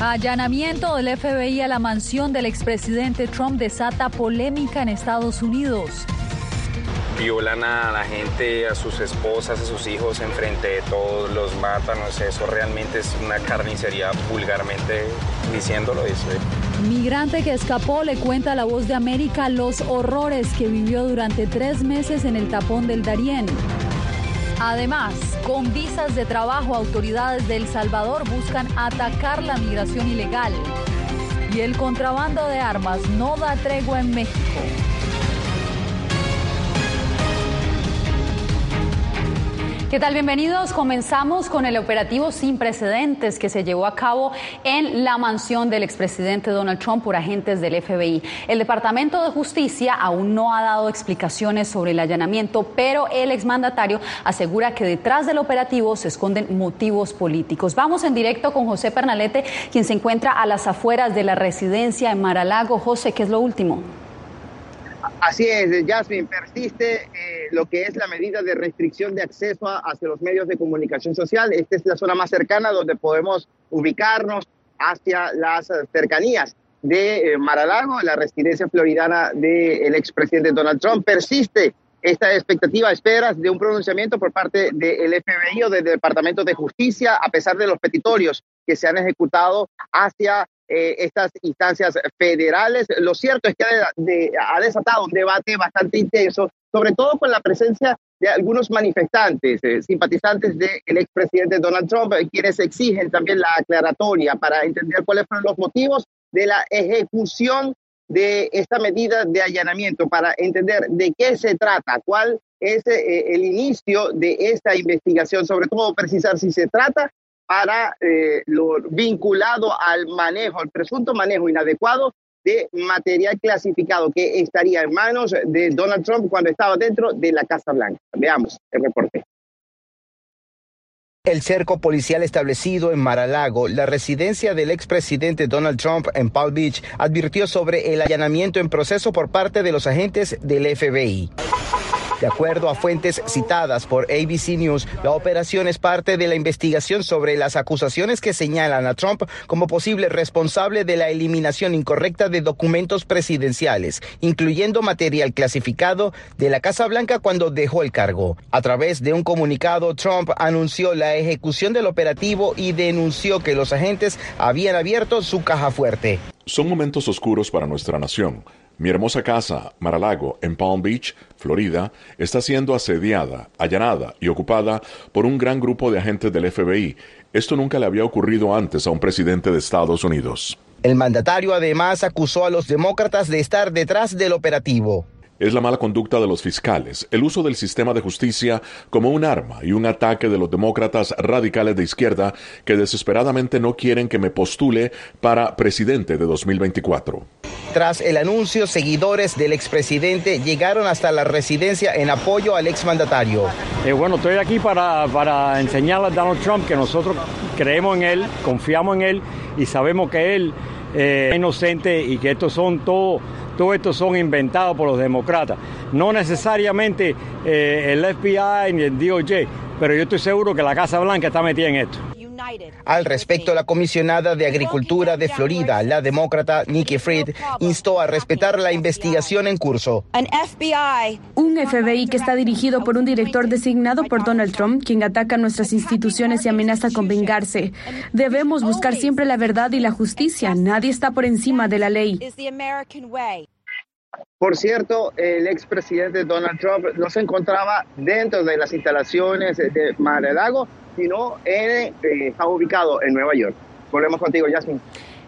Allanamiento del FBI a la mansión del expresidente Trump desata polémica en Estados Unidos violan a la gente, a sus esposas, a sus hijos enfrente de todos, los matan, no sé, eso realmente es una carnicería vulgarmente diciéndolo. Dice. Migrante que escapó le cuenta a la voz de América los horrores que vivió durante tres meses en el tapón del Darién. Además, con visas de trabajo, autoridades de El Salvador buscan atacar la migración ilegal. Y el contrabando de armas no da tregua en México. ¿Qué tal? Bienvenidos. Comenzamos con el operativo sin precedentes que se llevó a cabo en la mansión del expresidente Donald Trump por agentes del FBI. El Departamento de Justicia aún no ha dado explicaciones sobre el allanamiento, pero el exmandatario asegura que detrás del operativo se esconden motivos políticos. Vamos en directo con José Pernalete, quien se encuentra a las afueras de la residencia en Maralago. José, ¿qué es lo último? Así es, Jasmine, persiste eh, lo que es la medida de restricción de acceso hacia los medios de comunicación social. Esta es la zona más cercana donde podemos ubicarnos hacia las cercanías de eh, Maralago, la residencia floridana del expresidente Donald Trump. Persiste esta expectativa, esperas de un pronunciamiento por parte del FBI o del Departamento de Justicia, a pesar de los petitorios que se han ejecutado hacia eh, estas instancias federales. Lo cierto es que ha, desatado un debate bastante intenso, sobre todo con la presencia de algunos manifestantes, eh, simpatizantes del expresidente Donald Trump, quienes exigen también la aclaratoria para entender cuáles fueron los motivos de la ejecución de esta medida de allanamiento, para entender de qué se trata, cuál es eh, el inicio de esta investigación, sobre todo precisar si se trata para eh, lo vinculado al manejo, al presunto manejo inadecuado de material clasificado que estaría en manos de Donald Trump cuando estaba dentro de la Casa Blanca. Veamos el reporte. El cerco policial establecido en Mar-a-Lago, la residencia del expresidente Donald Trump en Palm Beach, advirtió sobre el allanamiento en proceso por parte de los agentes del FBI. De acuerdo a fuentes citadas por ABC News, la operación es parte de la investigación sobre las acusaciones que señalan a Trump como posible responsable de la eliminación incorrecta de documentos presidenciales, incluyendo material clasificado de la Casa Blanca cuando dejó el cargo. A través de un comunicado, Trump anunció la ejecución del operativo y denunció que los agentes habían abierto su caja fuerte. Son momentos oscuros para nuestra nación mi hermosa casa, Maralago, en Palm Beach, Florida, está siendo asediada, allanada y ocupada por un gran grupo de agentes del FBI. Esto nunca le había ocurrido antes a un presidente de Estados Unidos. El mandatario además acusó a los demócratas de estar detrás del operativo es la mala conducta de los fiscales, el uso del sistema de justicia como un arma y un ataque de los demócratas radicales de izquierda que desesperadamente no quieren que me postule para presidente de 2024. Tras el anuncio, seguidores del expresidente llegaron hasta la residencia en apoyo al exmandatario. Eh, bueno, estoy aquí para, para enseñarle a Donald Trump que nosotros creemos en él, confiamos en él y sabemos que él eh, es inocente y que estos son todos todo esto son inventados por los demócratas. No necesariamente eh, el FBI ni el DOJ, pero yo estoy seguro que la Casa Blanca está metida en esto. Al respecto, la comisionada de Agricultura de Florida, la demócrata Nikki Fried, instó a respetar la investigación en curso. Un FBI que está dirigido por un director designado por Donald Trump, quien ataca nuestras instituciones y amenaza con vengarse. Debemos buscar siempre la verdad y la justicia. Nadie está por encima de la ley. Por cierto, el expresidente Donald Trump no se encontraba dentro de las instalaciones de mar sino en, eh, está ubicado en Nueva York. Volvemos contigo, Jasmine.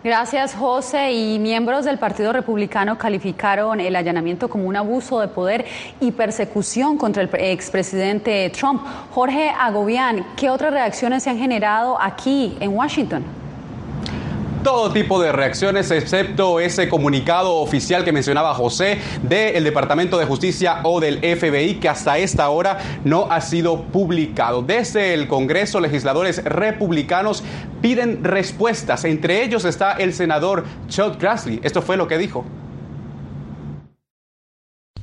Gracias, José. Y miembros del Partido Republicano calificaron el allanamiento como un abuso de poder y persecución contra el expresidente Trump. Jorge Agobián, ¿qué otras reacciones se han generado aquí en Washington? Todo tipo de reacciones, excepto ese comunicado oficial que mencionaba José del Departamento de Justicia o del FBI, que hasta esta hora no ha sido publicado. Desde el Congreso, legisladores republicanos piden respuestas. Entre ellos está el senador Chuck Grassley. Esto fue lo que dijo.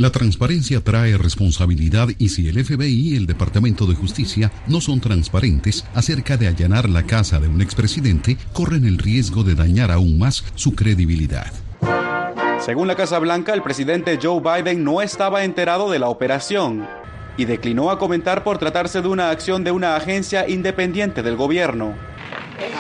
La transparencia trae responsabilidad y si el FBI y el Departamento de Justicia no son transparentes acerca de allanar la casa de un expresidente, corren el riesgo de dañar aún más su credibilidad. Según la Casa Blanca, el presidente Joe Biden no estaba enterado de la operación y declinó a comentar por tratarse de una acción de una agencia independiente del gobierno.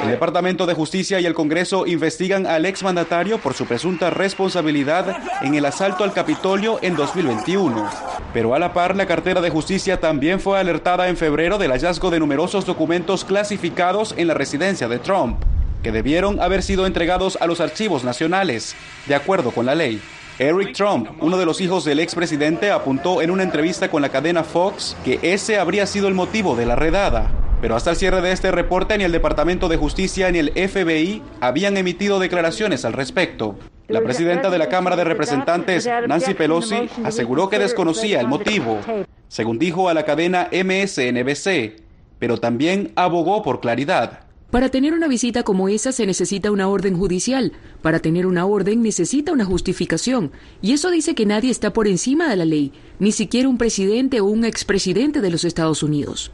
El Departamento de Justicia y el Congreso investigan al exmandatario por su presunta responsabilidad en el asalto al Capitolio en 2021. Pero a la par, la cartera de justicia también fue alertada en febrero del hallazgo de numerosos documentos clasificados en la residencia de Trump, que debieron haber sido entregados a los archivos nacionales, de acuerdo con la ley. Eric Trump, uno de los hijos del expresidente, apuntó en una entrevista con la cadena Fox que ese habría sido el motivo de la redada. Pero hasta el cierre de este reporte ni el Departamento de Justicia ni el FBI habían emitido declaraciones al respecto. La presidenta de la Cámara de Representantes, Nancy Pelosi, aseguró que desconocía el motivo, según dijo a la cadena MSNBC, pero también abogó por claridad. Para tener una visita como esa se necesita una orden judicial. Para tener una orden necesita una justificación. Y eso dice que nadie está por encima de la ley, ni siquiera un presidente o un expresidente de los Estados Unidos.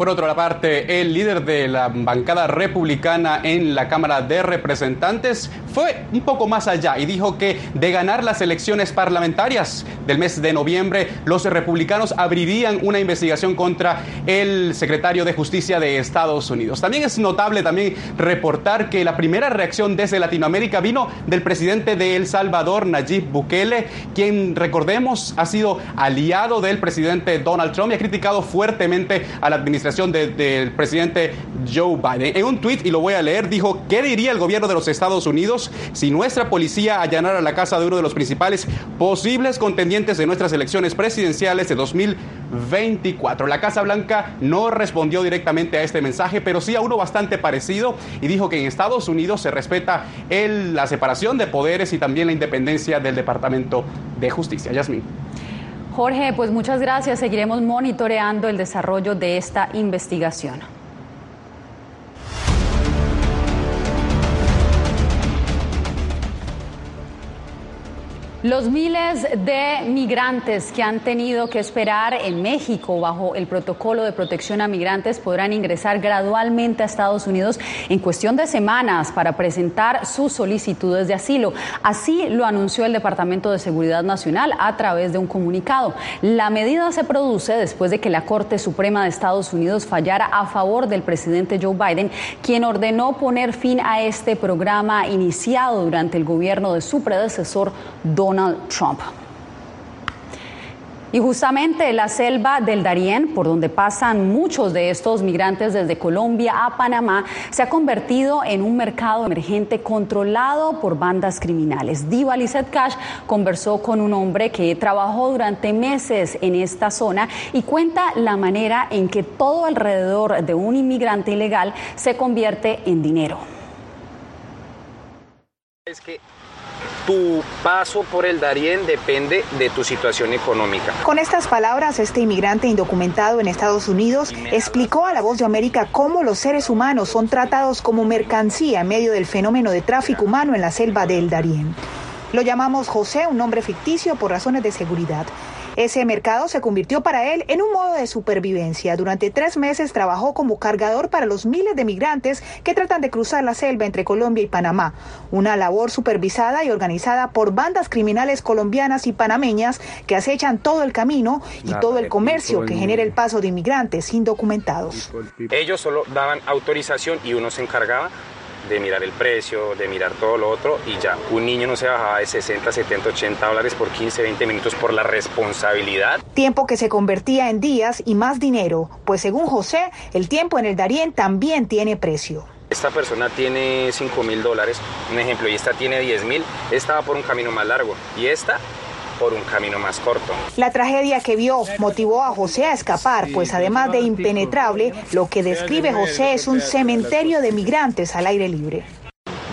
Por otra parte, el líder de la bancada republicana en la Cámara de Representantes fue un poco más allá y dijo que de ganar las elecciones parlamentarias del mes de noviembre, los republicanos abrirían una investigación contra el secretario de Justicia de Estados Unidos. También es notable también reportar que la primera reacción desde Latinoamérica vino del presidente de El Salvador, Nayib Bukele, quien recordemos ha sido aliado del presidente Donald Trump y ha criticado fuertemente a la administración del presidente Joe Biden. En un tuit, y lo voy a leer, dijo, ¿qué diría el gobierno de los Estados Unidos si nuestra policía allanara la casa de uno de los principales posibles contendientes de nuestras elecciones presidenciales de 2024? La Casa Blanca no respondió directamente a este mensaje, pero sí a uno bastante parecido y dijo que en Estados Unidos se respeta la separación de poderes y también la independencia del Departamento de Justicia. Yasmin. Jorge, pues muchas gracias. Seguiremos monitoreando el desarrollo de esta investigación. Los miles de migrantes que han tenido que esperar en México bajo el protocolo de protección a migrantes podrán ingresar gradualmente a Estados Unidos en cuestión de semanas para presentar sus solicitudes de asilo. Así lo anunció el Departamento de Seguridad Nacional a través de un comunicado. La medida se produce después de que la Corte Suprema de Estados Unidos fallara a favor del presidente Joe Biden, quien ordenó poner fin a este programa iniciado durante el gobierno de su predecesor, Donald Donald Trump. Y justamente la selva del Darién, por donde pasan muchos de estos migrantes desde Colombia a Panamá, se ha convertido en un mercado emergente controlado por bandas criminales. Diva Lizette Cash conversó con un hombre que trabajó durante meses en esta zona y cuenta la manera en que todo alrededor de un inmigrante ilegal se convierte en dinero. Es que tu paso por el Darién depende de tu situación económica. Con estas palabras, este inmigrante indocumentado en Estados Unidos explicó a La Voz de América cómo los seres humanos son tratados como mercancía en medio del fenómeno de tráfico humano en la selva del Darién. Lo llamamos José, un nombre ficticio por razones de seguridad. Ese mercado se convirtió para él en un modo de supervivencia. Durante tres meses trabajó como cargador para los miles de migrantes que tratan de cruzar la selva entre Colombia y Panamá. Una labor supervisada y organizada por bandas criminales colombianas y panameñas que acechan todo el camino y todo el comercio que genera el paso de inmigrantes indocumentados. Ellos solo daban autorización y uno se encargaba de mirar el precio, de mirar todo lo otro y ya. Un niño no se bajaba de 60, 70, 80 dólares por 15, 20 minutos por la responsabilidad. Tiempo que se convertía en días y más dinero, pues según José, el tiempo en el Darién también tiene precio. Esta persona tiene 5 mil dólares, un ejemplo, y esta tiene 10 mil, esta va por un camino más largo y esta por un camino más corto. La tragedia que vio motivó a José a escapar, pues además de impenetrable, lo que describe José es un cementerio de migrantes al aire libre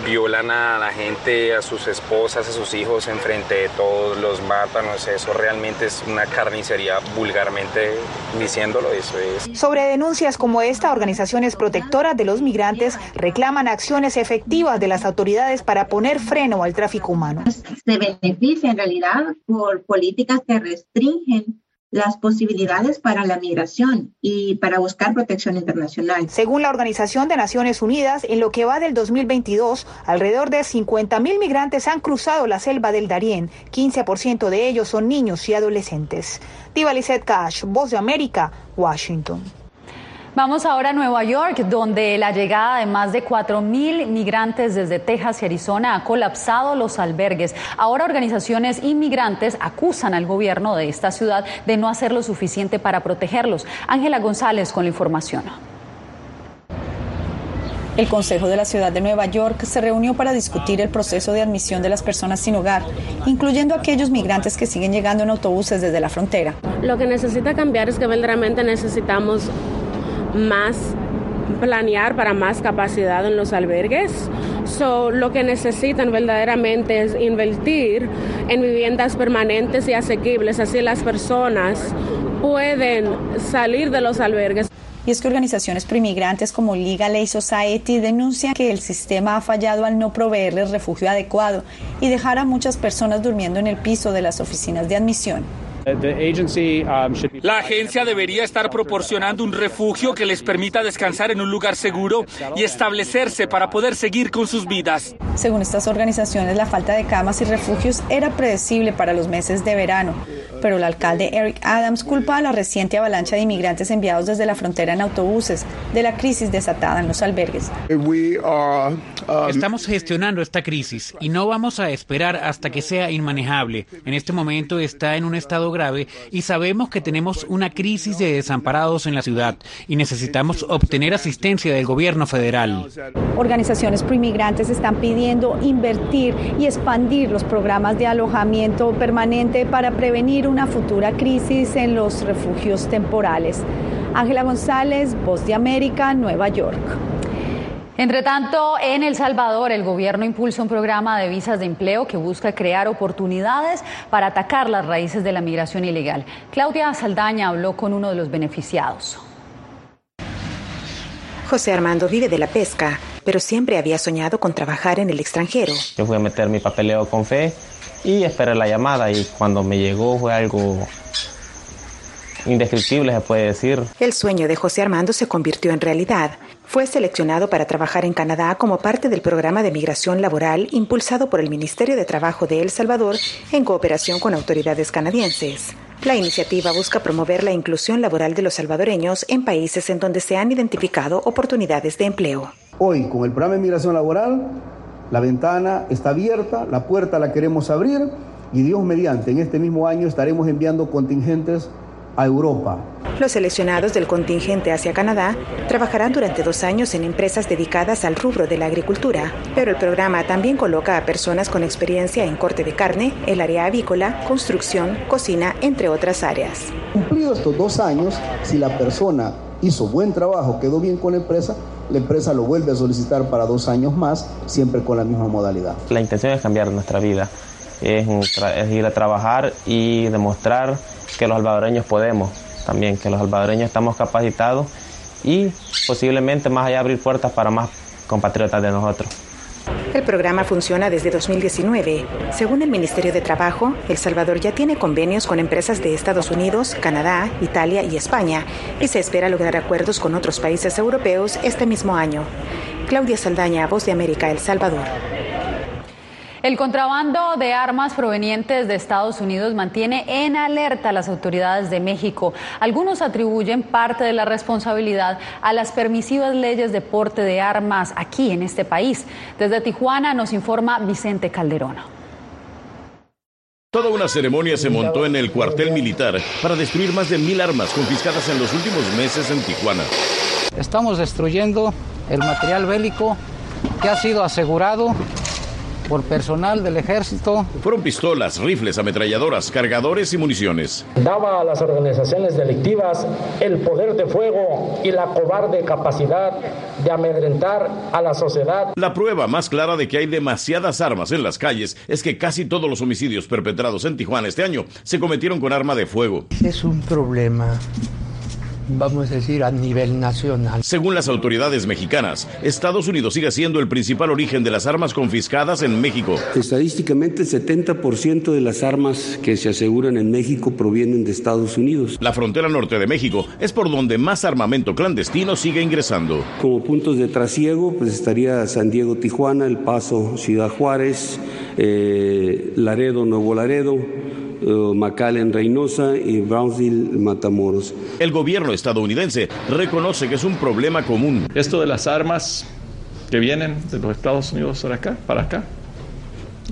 violan a la gente, a sus esposas, a sus hijos enfrente de todos, los matan, no sé, eso realmente es una carnicería vulgarmente diciéndolo, eso es. Sobre denuncias como esta, organizaciones protectoras de los migrantes reclaman acciones efectivas de las autoridades para poner freno al tráfico humano. Se beneficia en realidad por políticas que restringen las posibilidades para la migración y para buscar protección internacional. Según la Organización de Naciones Unidas, en lo que va del 2022, alrededor de 50 mil migrantes han cruzado la selva del Darién. 15% de ellos son niños y adolescentes. Diva Cash, Voz de América, Washington. Vamos ahora a Nueva York, donde la llegada de más de 4.000 migrantes desde Texas y Arizona ha colapsado los albergues. Ahora organizaciones inmigrantes acusan al gobierno de esta ciudad de no hacer lo suficiente para protegerlos. Ángela González con la información. El Consejo de la Ciudad de Nueva York se reunió para discutir el proceso de admisión de las personas sin hogar, incluyendo aquellos migrantes que siguen llegando en autobuses desde la frontera. Lo que necesita cambiar es que verdaderamente necesitamos más planear para más capacidad en los albergues. So, lo que necesitan verdaderamente es invertir en viviendas permanentes y asequibles, así las personas pueden salir de los albergues. Y es que organizaciones proinmigrantes como Liga Ley Society denuncian que el sistema ha fallado al no proveerles refugio adecuado y dejar a muchas personas durmiendo en el piso de las oficinas de admisión. La agencia debería estar proporcionando un refugio que les permita descansar en un lugar seguro y establecerse para poder seguir con sus vidas. Según estas organizaciones, la falta de camas y refugios era predecible para los meses de verano, pero el alcalde Eric Adams culpa a la reciente avalancha de inmigrantes enviados desde la frontera en autobuses de la crisis desatada en los albergues. Estamos gestionando esta crisis y no vamos a esperar hasta que sea inmanejable. En este momento está en un estado grave y sabemos que tenemos una crisis de desamparados en la ciudad y necesitamos obtener asistencia del gobierno federal. Organizaciones proinmigrantes están pidiendo invertir y expandir los programas de alojamiento permanente para prevenir una futura crisis en los refugios temporales. Ángela González, Voz de América, Nueva York. Entre tanto, en El Salvador, el gobierno impulsa un programa de visas de empleo que busca crear oportunidades para atacar las raíces de la migración ilegal. Claudia Saldaña habló con uno de los beneficiados. José Armando vive de la pesca, pero siempre había soñado con trabajar en el extranjero. Yo fui a meter mi papeleo con fe y esperé la llamada y cuando me llegó fue algo indescriptible, se puede decir. El sueño de José Armando se convirtió en realidad. Fue seleccionado para trabajar en Canadá como parte del programa de migración laboral impulsado por el Ministerio de Trabajo de El Salvador en cooperación con autoridades canadienses. La iniciativa busca promover la inclusión laboral de los salvadoreños en países en donde se han identificado oportunidades de empleo. Hoy, con el programa de migración laboral, la ventana está abierta, la puerta la queremos abrir y Dios mediante, en este mismo año estaremos enviando contingentes a Europa. Los seleccionados del contingente hacia Canadá trabajarán durante dos años en empresas dedicadas al rubro de la agricultura, pero el programa también coloca a personas con experiencia en corte de carne, el área avícola, construcción, cocina, entre otras áreas. Cumplidos estos dos años, si la persona hizo buen trabajo, quedó bien con la empresa, la empresa lo vuelve a solicitar para dos años más, siempre con la misma modalidad. La intención es cambiar nuestra vida, es, es ir a trabajar y demostrar que los salvadoreños podemos también, que los salvadoreños estamos capacitados y posiblemente más allá abrir puertas para más compatriotas de nosotros. El programa funciona desde 2019. Según el Ministerio de Trabajo, El Salvador ya tiene convenios con empresas de Estados Unidos, Canadá, Italia y España y se espera lograr acuerdos con otros países europeos este mismo año. Claudia Saldaña, Voz de América, El Salvador. El contrabando de armas provenientes de Estados Unidos mantiene en alerta a las autoridades de México. Algunos atribuyen parte de la responsabilidad a las permisivas leyes de porte de armas aquí en este país. Desde Tijuana nos informa Vicente Calderón. Toda una ceremonia se montó en el cuartel militar para destruir más de mil armas confiscadas en los últimos meses en Tijuana. Estamos destruyendo el material bélico que ha sido asegurado por personal del ejército. Fueron pistolas, rifles, ametralladoras, cargadores y municiones. Daba a las organizaciones delictivas el poder de fuego y la cobarde capacidad de amedrentar a la sociedad. La prueba más clara de que hay demasiadas armas en las calles es que casi todos los homicidios perpetrados en Tijuana este año se cometieron con arma de fuego. Es un problema vamos a decir, a nivel nacional. Según las autoridades mexicanas, Estados Unidos sigue siendo el principal origen de las armas confiscadas en México. Estadísticamente, el 70% de las armas que se aseguran en México provienen de Estados Unidos. La frontera norte de México es por donde más armamento clandestino sigue ingresando. Como puntos de trasiego, pues estaría San Diego, Tijuana, El Paso, Ciudad Juárez, eh, Laredo, Nuevo Laredo. Uh, McAllen Reynosa y Brownsville Matamoros. El gobierno estadounidense reconoce que es un problema común. Esto de las armas que vienen de los Estados Unidos para acá, para acá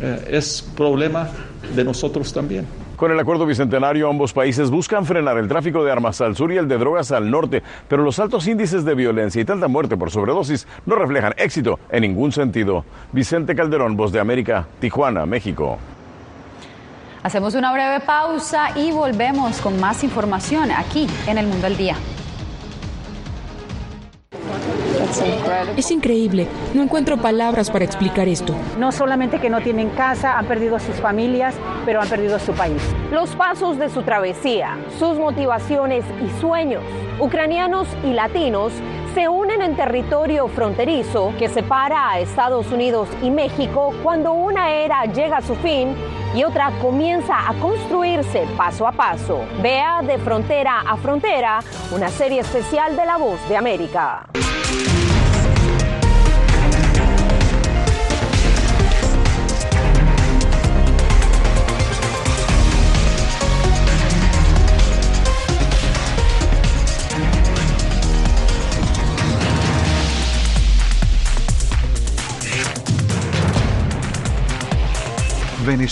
eh, es problema de nosotros también. Con el acuerdo bicentenario, ambos países buscan frenar el tráfico de armas al sur y el de drogas al norte, pero los altos índices de violencia y tanta muerte por sobredosis no reflejan éxito en ningún sentido. Vicente Calderón, Voz de América, Tijuana, México. Hacemos una breve pausa y volvemos con más información aquí en El Mundo al Día. Es increíble. No encuentro palabras para explicar esto. No solamente que no tienen casa, han perdido sus familias, pero han perdido su país. Los pasos de su travesía, sus motivaciones y sueños, ucranianos y latinos, se unen en territorio fronterizo que separa a Estados Unidos y México cuando una era llega a su fin y otra comienza a construirse paso a paso. Vea de frontera a frontera una serie especial de La Voz de América.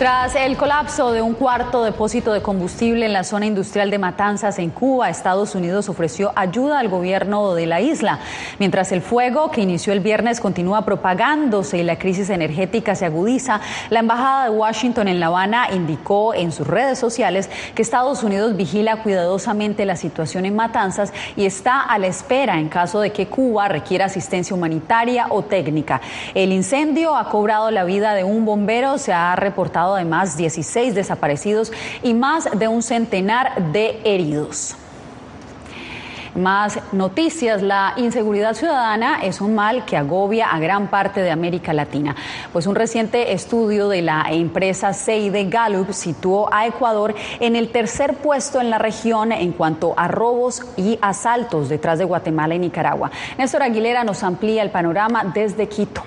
Tras el colapso de un cuarto depósito de combustible en la zona industrial de Matanzas en Cuba, Estados Unidos ofreció ayuda al gobierno de la isla. Mientras el fuego que inició el viernes continúa propagándose y la crisis energética se agudiza, la Embajada de Washington en La Habana indicó en sus redes sociales que Estados Unidos vigila cuidadosamente la situación en Matanzas y está a la espera en caso de que Cuba requiera asistencia humanitaria o técnica. El incendio ha cobrado la vida de un bombero, se ha reportado además 16 desaparecidos y más de un centenar de heridos. Más noticias. La inseguridad ciudadana es un mal que agobia a gran parte de América Latina. Pues un reciente estudio de la empresa Seide Gallup situó a Ecuador en el tercer puesto en la región en cuanto a robos y asaltos detrás de Guatemala y Nicaragua. Néstor Aguilera nos amplía el panorama desde Quito.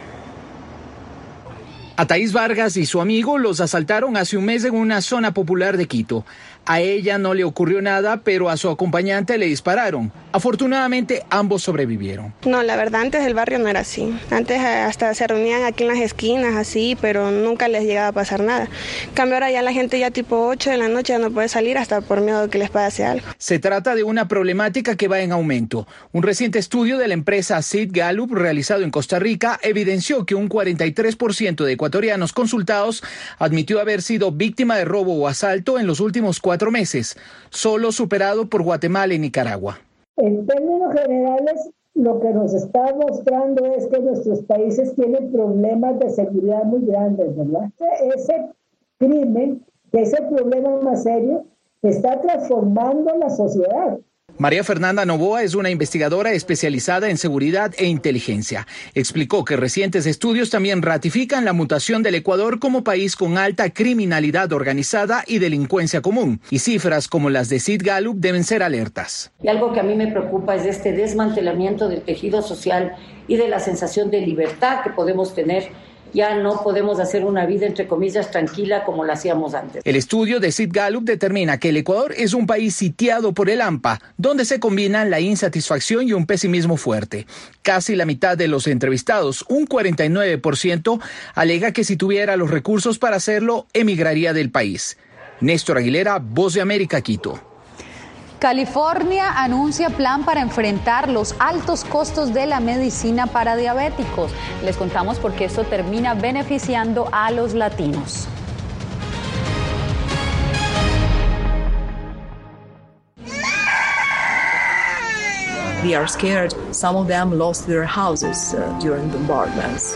A Vargas y su amigo los asaltaron hace un mes en una zona popular de Quito. A ella no le ocurrió nada, pero a su acompañante le dispararon. Afortunadamente, ambos sobrevivieron. No, la verdad, antes el barrio no era así. Antes eh, hasta se reunían aquí en las esquinas, así, pero nunca les llegaba a pasar nada. En cambio, ahora ya la gente ya tipo 8 de la noche ya no puede salir hasta por miedo de que les pase algo. Se trata de una problemática que va en aumento. Un reciente estudio de la empresa Sid Gallup, realizado en Costa Rica, evidenció que un 43% de ecuatorianos consultados admitió haber sido víctima de robo o asalto en los últimos cuatro cuatro meses, solo superado por Guatemala y Nicaragua. En términos generales, lo que nos está mostrando es que nuestros países tienen problemas de seguridad muy grandes, ¿verdad? Ese crimen, ese problema más serio, está transformando la sociedad. María Fernanda Novoa es una investigadora especializada en seguridad e inteligencia. Explicó que recientes estudios también ratifican la mutación del Ecuador como país con alta criminalidad organizada y delincuencia común. Y cifras como las de Sid Gallup deben ser alertas. Y algo que a mí me preocupa es este desmantelamiento del tejido social y de la sensación de libertad que podemos tener ya no podemos hacer una vida, entre comillas, tranquila como la hacíamos antes. El estudio de Sid Gallup determina que el Ecuador es un país sitiado por el AMPA, donde se combinan la insatisfacción y un pesimismo fuerte. Casi la mitad de los entrevistados, un 49%, alega que si tuviera los recursos para hacerlo, emigraría del país. Néstor Aguilera, Voz de América, Quito. California anuncia plan para enfrentar los altos costos de la medicina para diabéticos. Les contamos por qué esto termina beneficiando a los latinos. They are scared. Some of them lost their houses uh, during bombardments.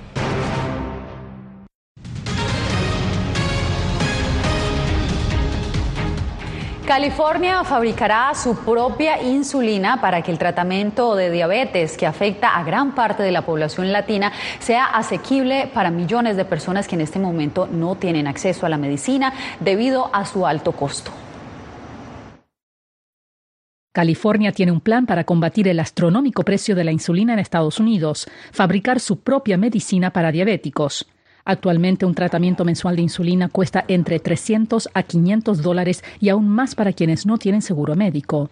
California fabricará su propia insulina para que el tratamiento de diabetes que afecta a gran parte de la población latina sea asequible para millones de personas que en este momento no tienen acceso a la medicina debido a su alto costo. California tiene un plan para combatir el astronómico precio de la insulina en Estados Unidos, fabricar su propia medicina para diabéticos. Actualmente un tratamiento mensual de insulina cuesta entre 300 a 500 dólares y aún más para quienes no tienen seguro médico.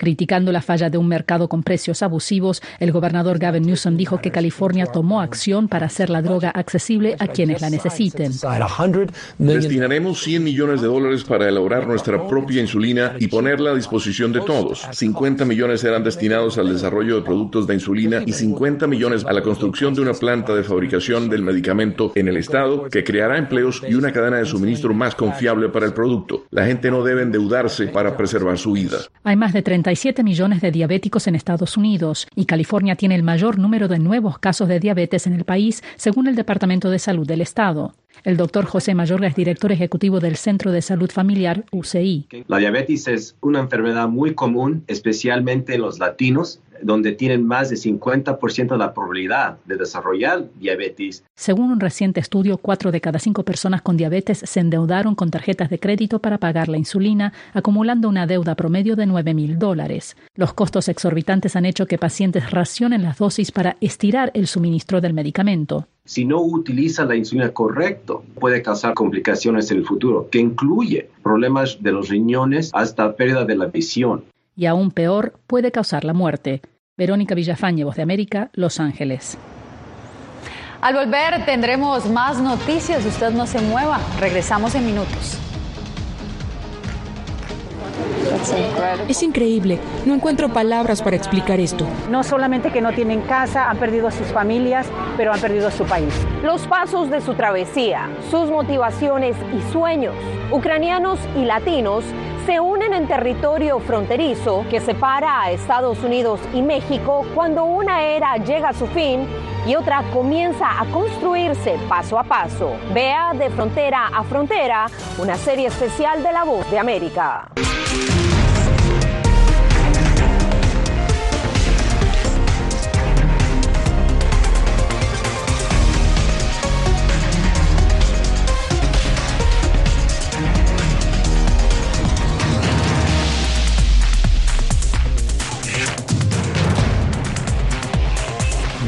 Criticando la falla de un mercado con precios abusivos, el gobernador Gavin Newsom dijo que California tomó acción para hacer la droga accesible a quienes la necesiten. Destinaremos 100 millones de dólares para elaborar nuestra propia insulina y ponerla a disposición de todos. 50 millones serán destinados al desarrollo de productos de insulina y 50 millones a la construcción de una planta de fabricación del medicamento en el estado que creará empleos y una cadena de suministro más confiable para el producto. La gente no debe endeudarse para preservar su vida. Hay más de 30 37 millones de diabéticos en Estados Unidos y California tiene el mayor número de nuevos casos de diabetes en el país, según el Departamento de Salud del Estado. El doctor José Mayorga es director ejecutivo del Centro de Salud Familiar UCI. La diabetes es una enfermedad muy común, especialmente en los latinos, donde tienen más de 50% de la probabilidad de desarrollar diabetes. Según un reciente estudio, cuatro de cada cinco personas con diabetes se endeudaron con tarjetas de crédito para pagar la insulina, acumulando una deuda promedio de 9 mil dólares. Los costos exorbitantes han hecho que pacientes racionen las dosis para estirar el suministro del medicamento. Si no utiliza la insulina correcto, puede causar complicaciones en el futuro, que incluye problemas de los riñones hasta pérdida de la visión y aún peor puede causar la muerte. Verónica Villafañe, Voz de América, Los Ángeles. Al volver tendremos más noticias, usted no se mueva, regresamos en minutos. Es increíble, no encuentro palabras para explicar esto. No solamente que no tienen casa, han perdido a sus familias, pero han perdido su país. Los pasos de su travesía, sus motivaciones y sueños, ucranianos y latinos, se unen en territorio fronterizo que separa a Estados Unidos y México cuando una era llega a su fin y otra comienza a construirse paso a paso. Vea de frontera a frontera una serie especial de La Voz de América.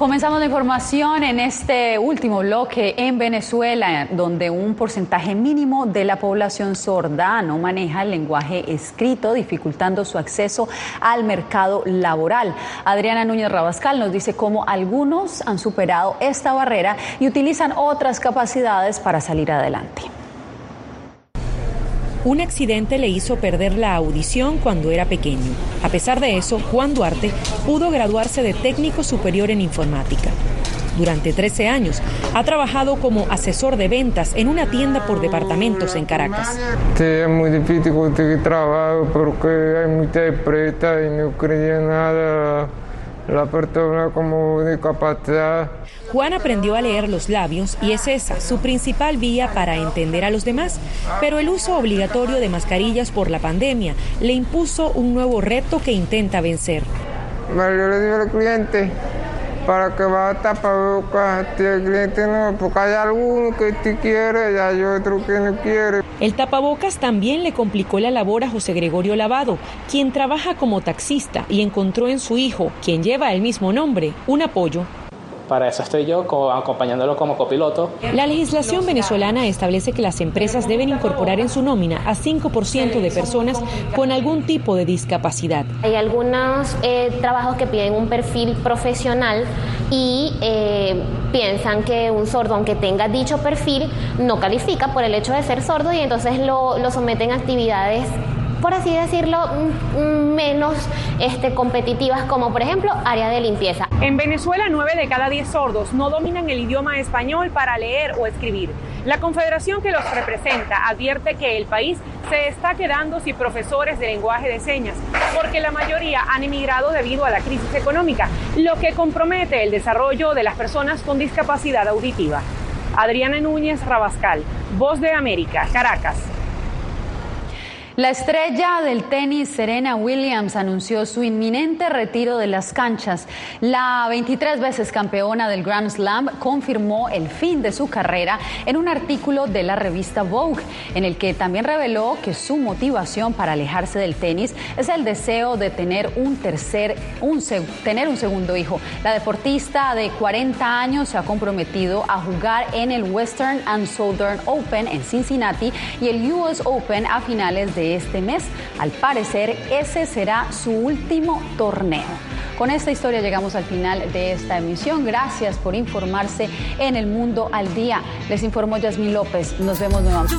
Comenzamos la información en este último bloque en Venezuela, donde un porcentaje mínimo de la población sorda no maneja el lenguaje escrito, dificultando su acceso al mercado laboral. Adriana Núñez Rabascal nos dice cómo algunos han superado esta barrera y utilizan otras capacidades para salir adelante. Un accidente le hizo perder la audición cuando era pequeño. A pesar de eso, Juan Duarte pudo graduarse de técnico superior en informática. Durante 13 años ha trabajado como asesor de ventas en una tienda por departamentos en Caracas. Sí, es muy difícil conseguir trabajo porque hay mucha empresa y no creía nada la persona como discapacidad. Juan aprendió a leer los labios y es esa su principal vía para entender a los demás, pero el uso obligatorio de mascarillas por la pandemia le impuso un nuevo reto que intenta vencer. Yo le digo al cliente para que va a tapabocas, el cliente no, porque hay alguno que sí quiere y hay otro que no quiere. El tapabocas también le complicó la labor a José Gregorio Lavado, quien trabaja como taxista y encontró en su hijo, quien lleva el mismo nombre, un apoyo para eso estoy yo acompañándolo como copiloto. La legislación venezolana establece que las empresas deben incorporar en su nómina a 5% de personas con algún tipo de discapacidad. Hay algunos eh, trabajos que piden un perfil profesional y eh, piensan que un sordo, aunque tenga dicho perfil, no califica por el hecho de ser sordo y entonces lo, lo someten a actividades por así decirlo, menos este, competitivas, como por ejemplo área de limpieza. En Venezuela, 9 de cada 10 sordos no dominan el idioma español para leer o escribir. La confederación que los representa advierte que el país se está quedando sin profesores de lenguaje de señas, porque la mayoría han emigrado debido a la crisis económica, lo que compromete el desarrollo de las personas con discapacidad auditiva. Adriana Núñez Rabascal, Voz de América, Caracas. La estrella del tenis Serena Williams anunció su inminente retiro de las canchas. La 23 veces campeona del Grand Slam confirmó el fin de su carrera en un artículo de la revista Vogue, en el que también reveló que su motivación para alejarse del tenis es el deseo de tener un tercer, un, tener un segundo hijo. La deportista de 40 años se ha comprometido a jugar en el Western and Southern Open en Cincinnati y el US Open a finales de este mes. Al parecer, ese será su último torneo. Con esta historia llegamos al final de esta emisión. Gracias por informarse en el mundo al día. Les informó Yasmín López. Nos vemos nuevamente.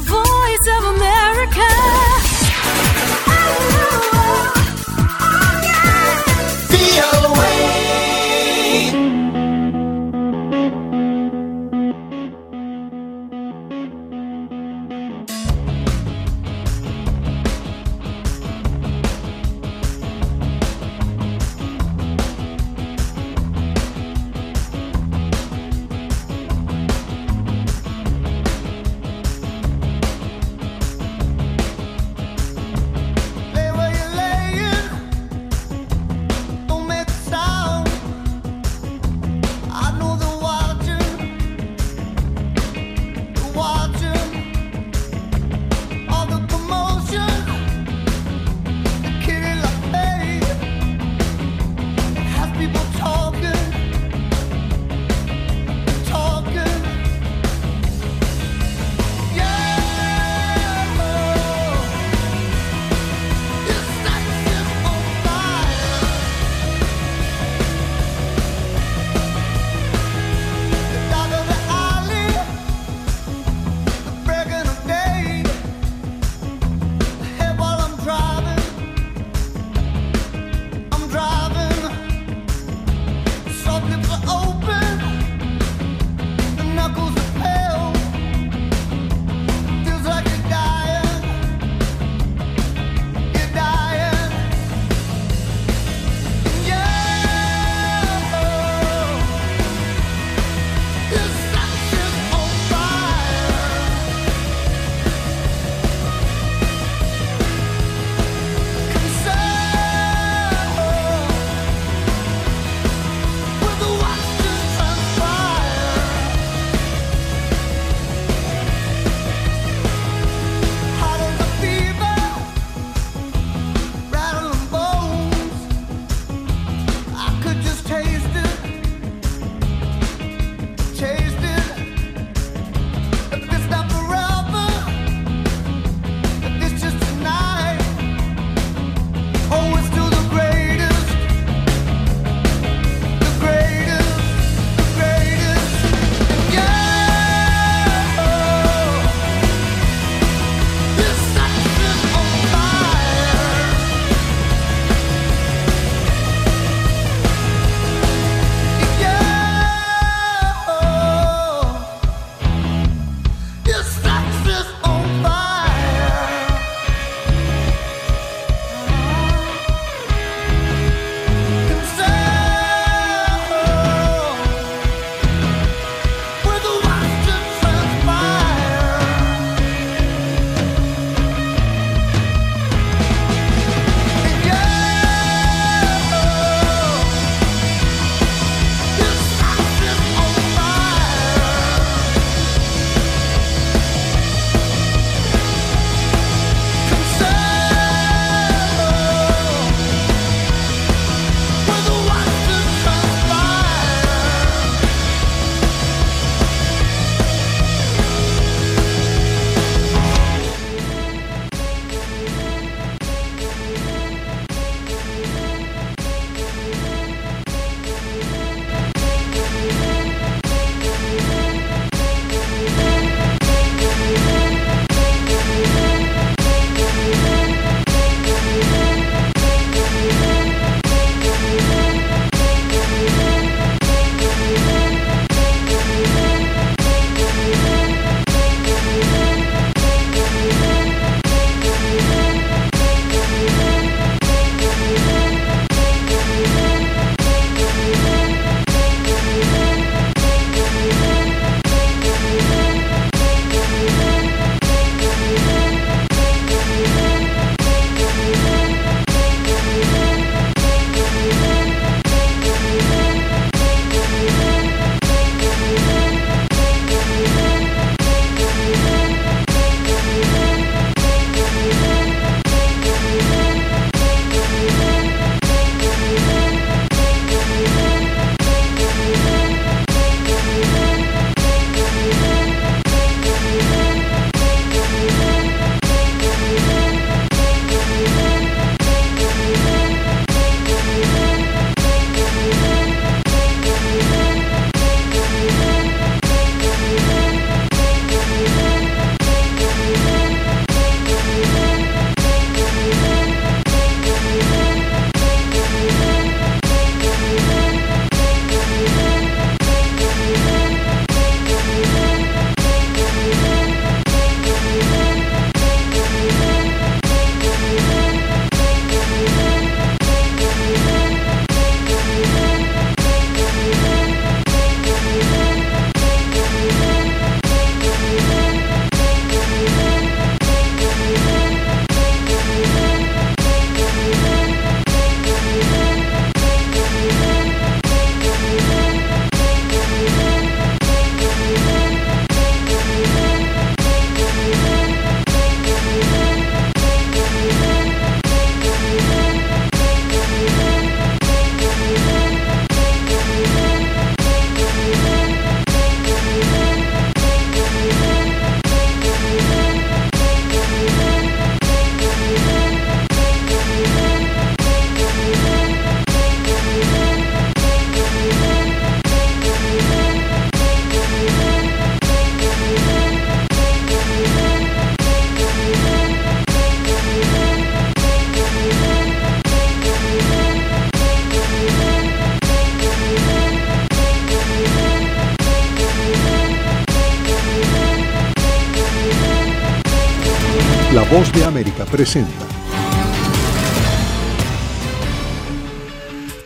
Presenta.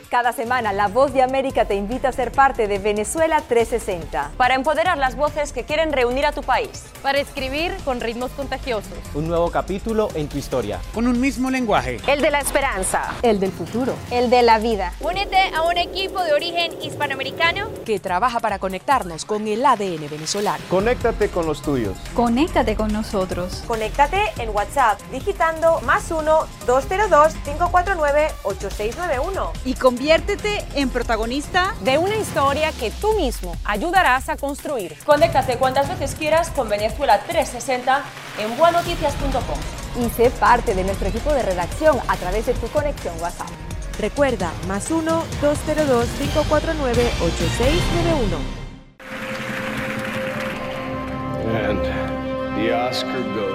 Cada semana La Voz de América te invita a ser parte de Venezuela 360. Para empoderar las voces que quieren reunir a tu país. Para escribir con ritmos contagiosos. Un nuevo capítulo en tu historia. Con un mismo lenguaje. El de la esperanza. El del futuro. El de la vida. Únete a un equipo de origen hispanoamericano que trabaja para conectarnos con el ADN venezolano. Conéctate con los tuyos. Conéctate con nosotros. Conéctate en WhatsApp digitando más 1-202-549-8691. Y conviértete en protagonista de una historia que tú mismo ayudarás a construir. Conéctate cuantas veces quieras con Venezuela 360 en buenoticias.com. Y sé parte de nuestro equipo de redacción a través de tu conexión WhatsApp. Recuerda, más 1-202-549-8691. And the Oscar goes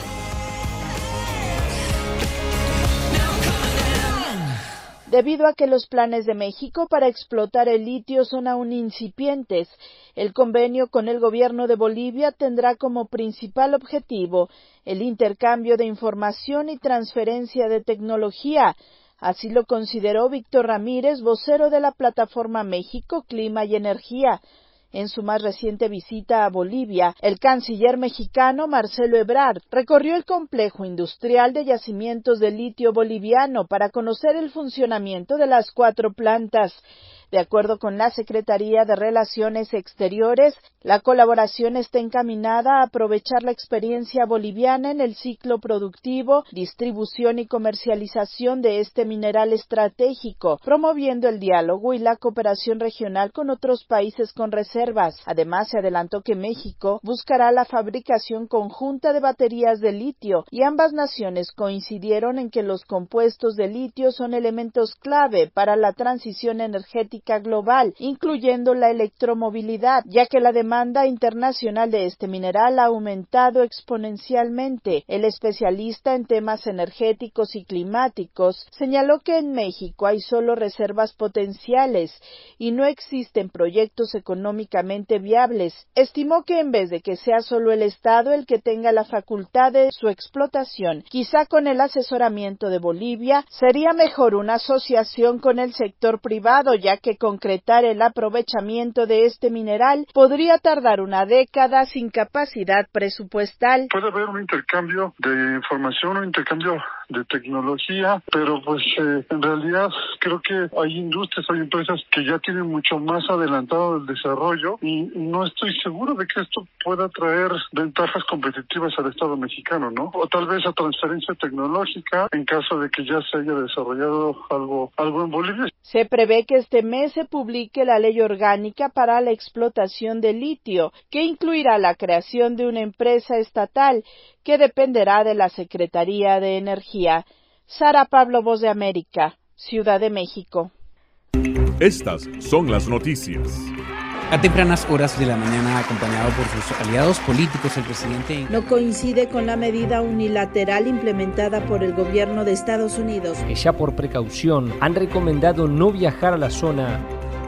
Debido a que los planes de México para explotar el litio son aún incipientes, el convenio con el gobierno de Bolivia tendrá como principal objetivo el intercambio de información y transferencia de tecnología. Así lo consideró Víctor Ramírez, vocero de la plataforma México, Clima y Energía. En su más reciente visita a Bolivia, el canciller mexicano Marcelo Ebrard recorrió el complejo industrial de yacimientos de litio boliviano para conocer el funcionamiento de las cuatro plantas. De acuerdo con la Secretaría de Relaciones Exteriores, la colaboración está encaminada a aprovechar la experiencia boliviana en el ciclo productivo, distribución y comercialización de este mineral estratégico, promoviendo el diálogo y la cooperación regional con otros países con reservas. Además, se adelantó que México buscará la fabricación conjunta de baterías de litio y ambas naciones coincidieron en que los compuestos de litio son elementos clave para la transición energética global, incluyendo la electromovilidad, ya que la demanda internacional de este mineral ha aumentado exponencialmente. El especialista en temas energéticos y climáticos señaló que en México hay solo reservas potenciales y no existen proyectos económicamente viables. Estimó que en vez de que sea solo el Estado el que tenga la facultad de su explotación, quizá con el asesoramiento de Bolivia, sería mejor una asociación con el sector privado, ya que concretar el aprovechamiento de este mineral podría tardar una década sin capacidad presupuestal. Puede haber un intercambio de información, un intercambio de tecnología, pero pues eh, en realidad creo que hay industrias, hay empresas que ya tienen mucho más adelantado el desarrollo y no estoy seguro de que esto pueda traer ventajas competitivas al Estado mexicano, ¿no? O tal vez a transferencia tecnológica en caso de que ya se haya desarrollado algo, algo en Bolivia. Se prevé que este mes se publique la ley orgánica para la explotación de litio, que incluirá la creación de una empresa estatal que dependerá de la Secretaría de Energía. Sara Pablo, Voz de América, Ciudad de México. Estas son las noticias. A tempranas horas de la mañana, acompañado por sus aliados políticos, el presidente no coincide con la medida unilateral implementada por el gobierno de Estados Unidos. Que ya por precaución han recomendado no viajar a la zona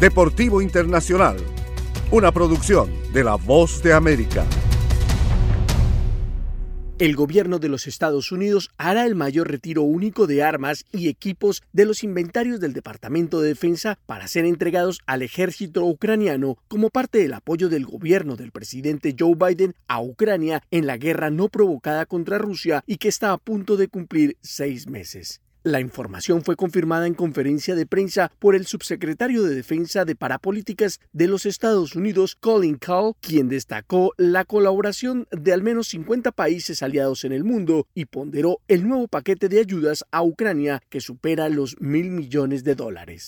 Deportivo Internacional, una producción de La Voz de América. El gobierno de los Estados Unidos hará el mayor retiro único de armas y equipos de los inventarios del Departamento de Defensa para ser entregados al ejército ucraniano como parte del apoyo del gobierno del presidente Joe Biden a Ucrania en la guerra no provocada contra Rusia y que está a punto de cumplir seis meses. La información fue confirmada en conferencia de prensa por el subsecretario de Defensa de Parapolíticas de los Estados Unidos, Colin Call, quien destacó la colaboración de al menos 50 países aliados en el mundo y ponderó el nuevo paquete de ayudas a Ucrania que supera los mil millones de dólares.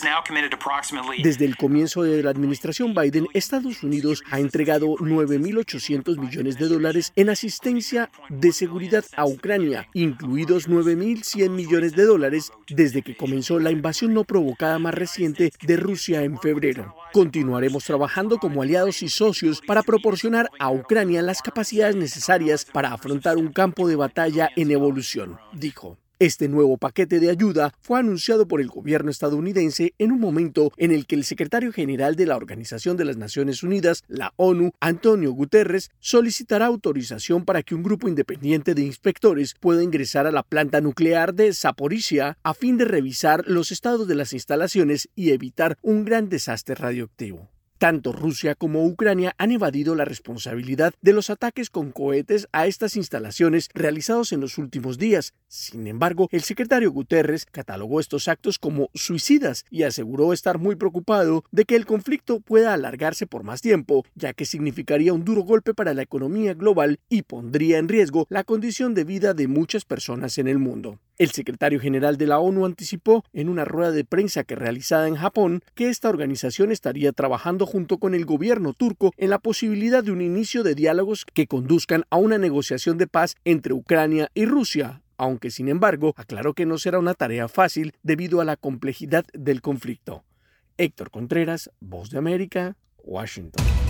Desde el comienzo de la administración Biden, Estados Unidos ha entregado 9.800 millones de dólares en asistencia de seguridad a Ucrania, incluidos 9.100 millones de dólares desde que comenzó la invasión no provocada más reciente de Rusia en febrero. Continuaremos trabajando como aliados y socios para proporcionar a Ucrania las capacidades necesarias para afrontar un campo de batalla en evolución, dijo. Este nuevo paquete de ayuda fue anunciado por el gobierno estadounidense en un momento en el que el secretario general de la Organización de las Naciones Unidas, la ONU, Antonio Guterres, solicitará autorización para que un grupo independiente de inspectores pueda ingresar a la planta nuclear de Zaporizhia a fin de revisar los estados de las instalaciones y evitar un gran desastre radioactivo. Tanto Rusia como Ucrania han evadido la responsabilidad de los ataques con cohetes a estas instalaciones realizados en los últimos días. Sin embargo, el secretario Guterres catalogó estos actos como suicidas y aseguró estar muy preocupado de que el conflicto pueda alargarse por más tiempo, ya que significaría un duro golpe para la economía global y pondría en riesgo la condición de vida de muchas personas en el mundo. El secretario general de la ONU anticipó en una rueda de prensa que realizada en Japón que esta organización estaría trabajando junto con el gobierno turco en la posibilidad de un inicio de diálogos que conduzcan a una negociación de paz entre Ucrania y Rusia, aunque sin embargo aclaró que no será una tarea fácil debido a la complejidad del conflicto. Héctor Contreras, Voz de América, Washington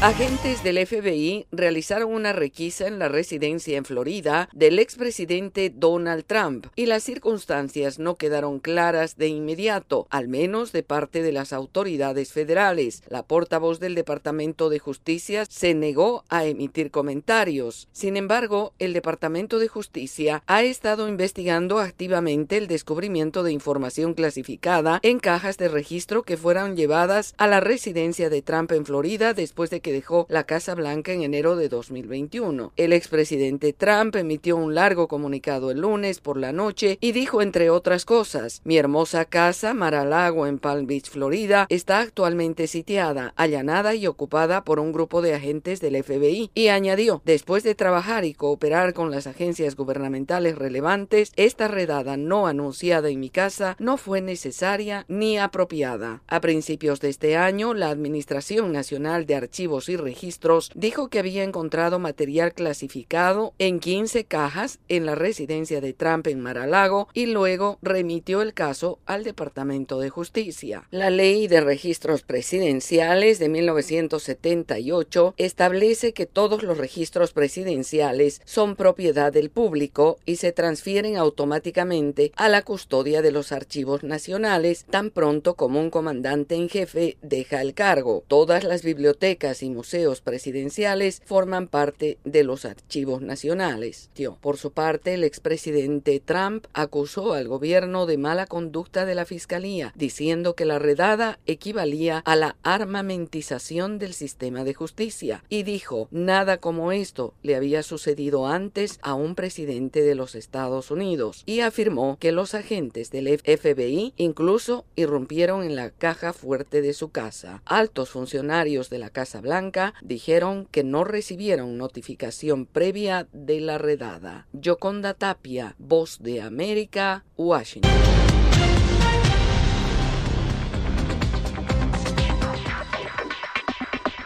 Agentes del FBI realizaron una requisa en la residencia en Florida del expresidente Donald Trump y las circunstancias no quedaron claras de inmediato, al menos de parte de las autoridades federales. La portavoz del Departamento de Justicia se negó a emitir comentarios. Sin embargo, el Departamento de Justicia ha estado investigando activamente el descubrimiento de información clasificada en cajas de registro que fueron llevadas a la residencia de Trump en Florida después de que dejó la Casa Blanca en enero de 2021. El expresidente Trump emitió un largo comunicado el lunes por la noche y dijo, entre otras cosas, mi hermosa casa Mar-a-Lago en Palm Beach, Florida, está actualmente sitiada, allanada y ocupada por un grupo de agentes del FBI. Y añadió, después de trabajar y cooperar con las agencias gubernamentales relevantes, esta redada no anunciada en mi casa no fue necesaria ni apropiada. A principios de este año, la Administración Nacional de Archivos y Registros dijo que había encontrado material clasificado en 15 cajas en la residencia de Trump en Mar-a-Lago y luego remitió el caso al Departamento de Justicia. La Ley de Registros Presidenciales de 1978 establece que todos los registros presidenciales son propiedad del público y se transfieren automáticamente a la custodia de los archivos nacionales tan pronto como un comandante en jefe deja el cargo. Todas las bibliotecas y museos presidenciales forman parte de los archivos nacionales. Por su parte, el expresidente Trump acusó al gobierno de mala conducta de la fiscalía, diciendo que la redada equivalía a la armamentización del sistema de justicia, y dijo, nada como esto le había sucedido antes a un presidente de los Estados Unidos, y afirmó que los agentes del FBI incluso irrumpieron en la caja fuerte de su casa. Altos funcionarios de la Casa Blanca dijeron que no recibieron notificación previa de la redada. Yoconda Tapia, Voz de América, Washington.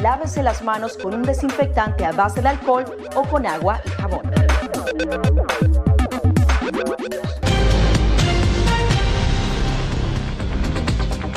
lávese las manos con un desinfectante a base de alcohol o con agua y jabón.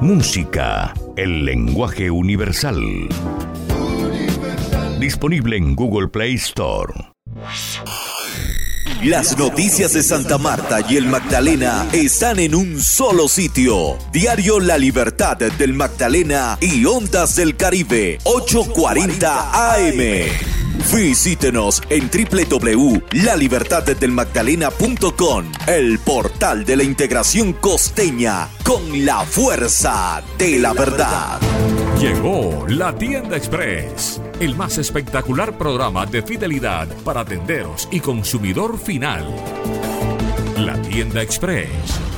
Música, el lenguaje universal. Disponible en Google Play Store. Las noticias de Santa Marta y el Magdalena están en un solo sitio. Diario La Libertad del Magdalena y Ondas del Caribe, 840 AM. Visítenos en www.lalibertaddelmagdalena.com, el portal de la integración costeña con la fuerza de la verdad. Llegó la tienda express, el más espectacular programa de fidelidad para tenderos y consumidor final. La tienda express,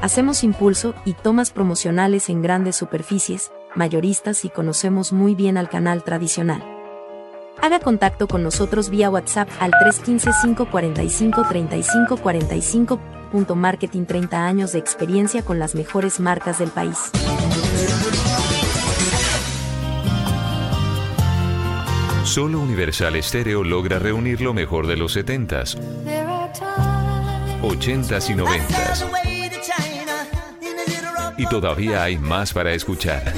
hacemos impulso y tomas promocionales en grandes superficies, mayoristas y conocemos muy bien al canal tradicional. Haga contacto con nosotros vía WhatsApp al 315-545-3545. Punto Marketing 30 años de experiencia con las mejores marcas del país. Solo Universal Estéreo logra reunir lo mejor de los 70s, 80s y 90s. Y todavía hay más para escuchar.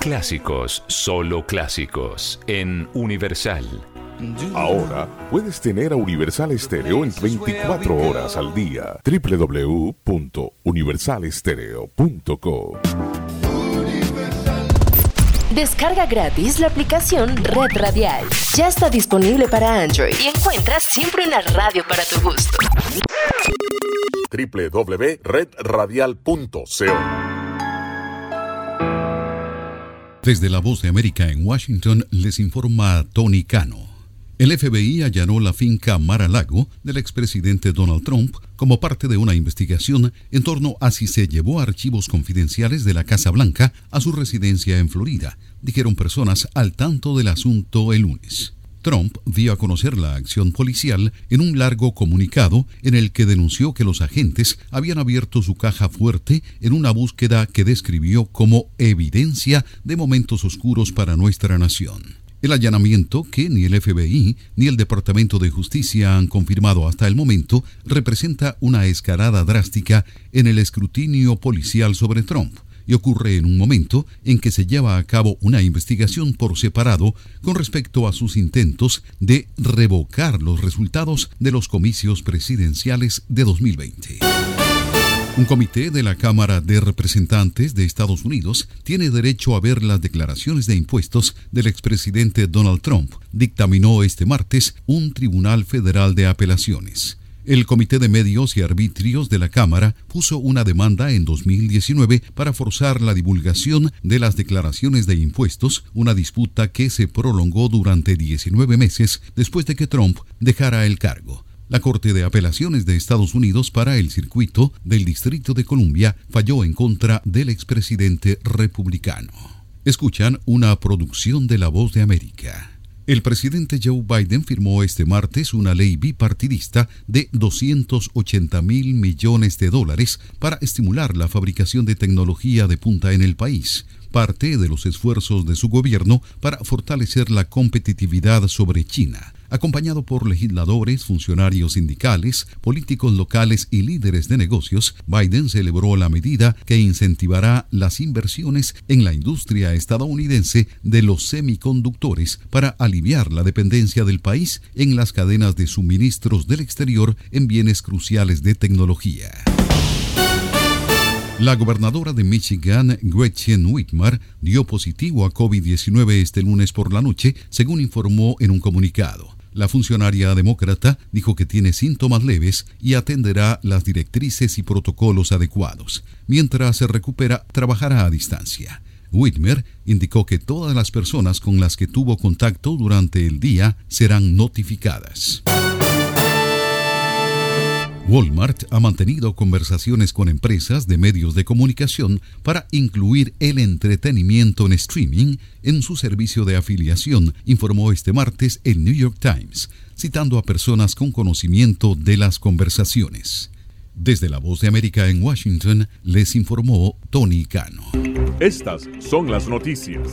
Clásicos, solo clásicos, en Universal. Ahora puedes tener a Universal Estéreo en 24 horas al día. www.universalestereo.com Descarga gratis la aplicación Red Radial. Ya está disponible para Android y encuentras siempre una radio para tu gusto. www.redradial.co Desde la voz de América en Washington les informa Tony Cano. El FBI allanó la finca Mar-a-Lago del expresidente Donald Trump como parte de una investigación en torno a si se llevó archivos confidenciales de la Casa Blanca a su residencia en Florida, dijeron personas al tanto del asunto el lunes. Trump dio a conocer la acción policial en un largo comunicado en el que denunció que los agentes habían abierto su caja fuerte en una búsqueda que describió como evidencia de momentos oscuros para nuestra nación. El allanamiento, que ni el FBI ni el Departamento de Justicia han confirmado hasta el momento, representa una escalada drástica en el escrutinio policial sobre Trump y ocurre en un momento en que se lleva a cabo una investigación por separado con respecto a sus intentos de revocar los resultados de los comicios presidenciales de 2020. Un comité de la Cámara de Representantes de Estados Unidos tiene derecho a ver las declaraciones de impuestos del expresidente Donald Trump, dictaminó este martes un tribunal federal de apelaciones. El Comité de Medios y Arbitrios de la Cámara puso una demanda en 2019 para forzar la divulgación de las declaraciones de impuestos, una disputa que se prolongó durante 19 meses después de que Trump dejara el cargo. La Corte de Apelaciones de Estados Unidos para el circuito del Distrito de Columbia falló en contra del expresidente republicano. Escuchan una producción de La Voz de América. El presidente Joe Biden firmó este martes una ley bipartidista de 280 mil millones de dólares para estimular la fabricación de tecnología de punta en el país, parte de los esfuerzos de su gobierno para fortalecer la competitividad sobre China acompañado por legisladores, funcionarios sindicales, políticos locales y líderes de negocios, Biden celebró la medida que incentivará las inversiones en la industria estadounidense de los semiconductores para aliviar la dependencia del país en las cadenas de suministros del exterior en bienes cruciales de tecnología. La gobernadora de Michigan, Gretchen Whitmer, dio positivo a COVID-19 este lunes por la noche, según informó en un comunicado. La funcionaria demócrata dijo que tiene síntomas leves y atenderá las directrices y protocolos adecuados. Mientras se recupera, trabajará a distancia. Whitmer indicó que todas las personas con las que tuvo contacto durante el día serán notificadas. Walmart ha mantenido conversaciones con empresas de medios de comunicación para incluir el entretenimiento en streaming en su servicio de afiliación, informó este martes el New York Times, citando a personas con conocimiento de las conversaciones. Desde la Voz de América en Washington, les informó Tony Cano. Estas son las noticias.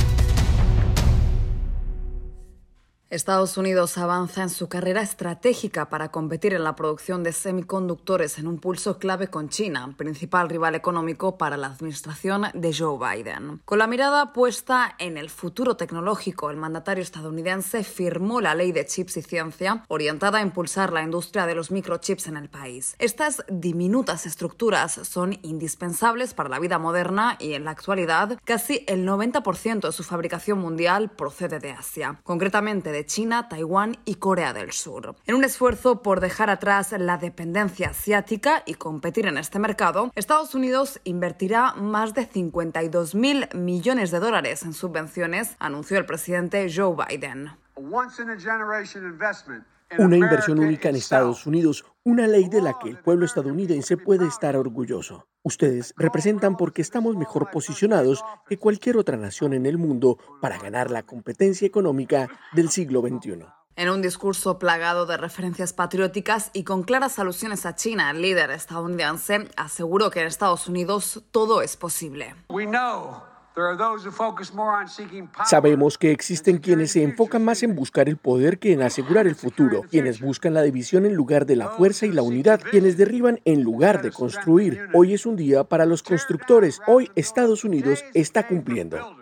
Estados Unidos avanza en su carrera estratégica para competir en la producción de semiconductores en un pulso clave con China, principal rival económico para la administración de Joe Biden. Con la mirada puesta en el futuro tecnológico, el mandatario estadounidense firmó la ley de chips y ciencia orientada a impulsar la industria de los microchips en el país. Estas diminutas estructuras son indispensables para la vida moderna y en la actualidad casi el 90% de su fabricación mundial procede de Asia, concretamente de China, Taiwán y Corea del Sur. En un esfuerzo por dejar atrás la dependencia asiática y competir en este mercado, Estados Unidos invertirá más de 52 mil millones de dólares en subvenciones, anunció el presidente Joe Biden. Una inversión única en Estados Unidos, una ley de la que el pueblo estadounidense puede estar orgulloso. Ustedes representan porque estamos mejor posicionados que cualquier otra nación en el mundo para ganar la competencia económica del siglo XXI. En un discurso plagado de referencias patrióticas y con claras alusiones a China, el líder estadounidense aseguró que en Estados Unidos todo es posible. Sabemos que existen quienes se enfocan más en buscar el poder que en asegurar el futuro, quienes buscan la división en lugar de la fuerza y la unidad, quienes derriban en lugar de construir. Hoy es un día para los constructores, hoy Estados Unidos está cumpliendo.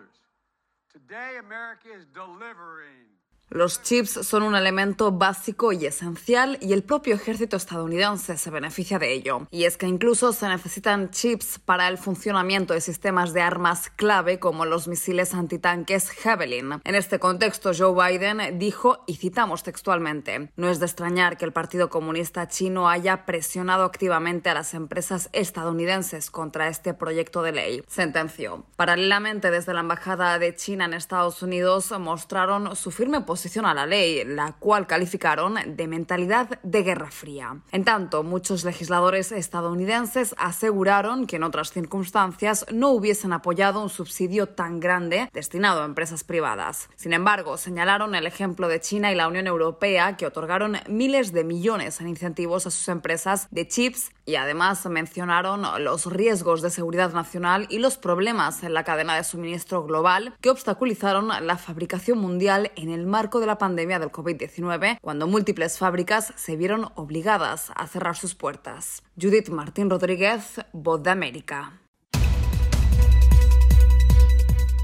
Los chips son un elemento básico y esencial y el propio ejército estadounidense se beneficia de ello. Y es que incluso se necesitan chips para el funcionamiento de sistemas de armas clave como los misiles antitanques Javelin. En este contexto, Joe Biden dijo, y citamos textualmente, no es de extrañar que el Partido Comunista Chino haya presionado activamente a las empresas estadounidenses contra este proyecto de ley, sentenció. Paralelamente, desde la Embajada de China en Estados Unidos mostraron su firme posición a la ley, la cual calificaron de mentalidad de guerra fría. En tanto, muchos legisladores estadounidenses aseguraron que en otras circunstancias no hubiesen apoyado un subsidio tan grande destinado a empresas privadas. Sin embargo, señalaron el ejemplo de China y la Unión Europea que otorgaron miles de millones en incentivos a sus empresas de chips y además mencionaron los riesgos de seguridad nacional y los problemas en la cadena de suministro global que obstaculizaron la fabricación mundial en el marco de la pandemia del COVID-19, cuando múltiples fábricas se vieron obligadas a cerrar sus puertas. Judith Martín Rodríguez, Voz de América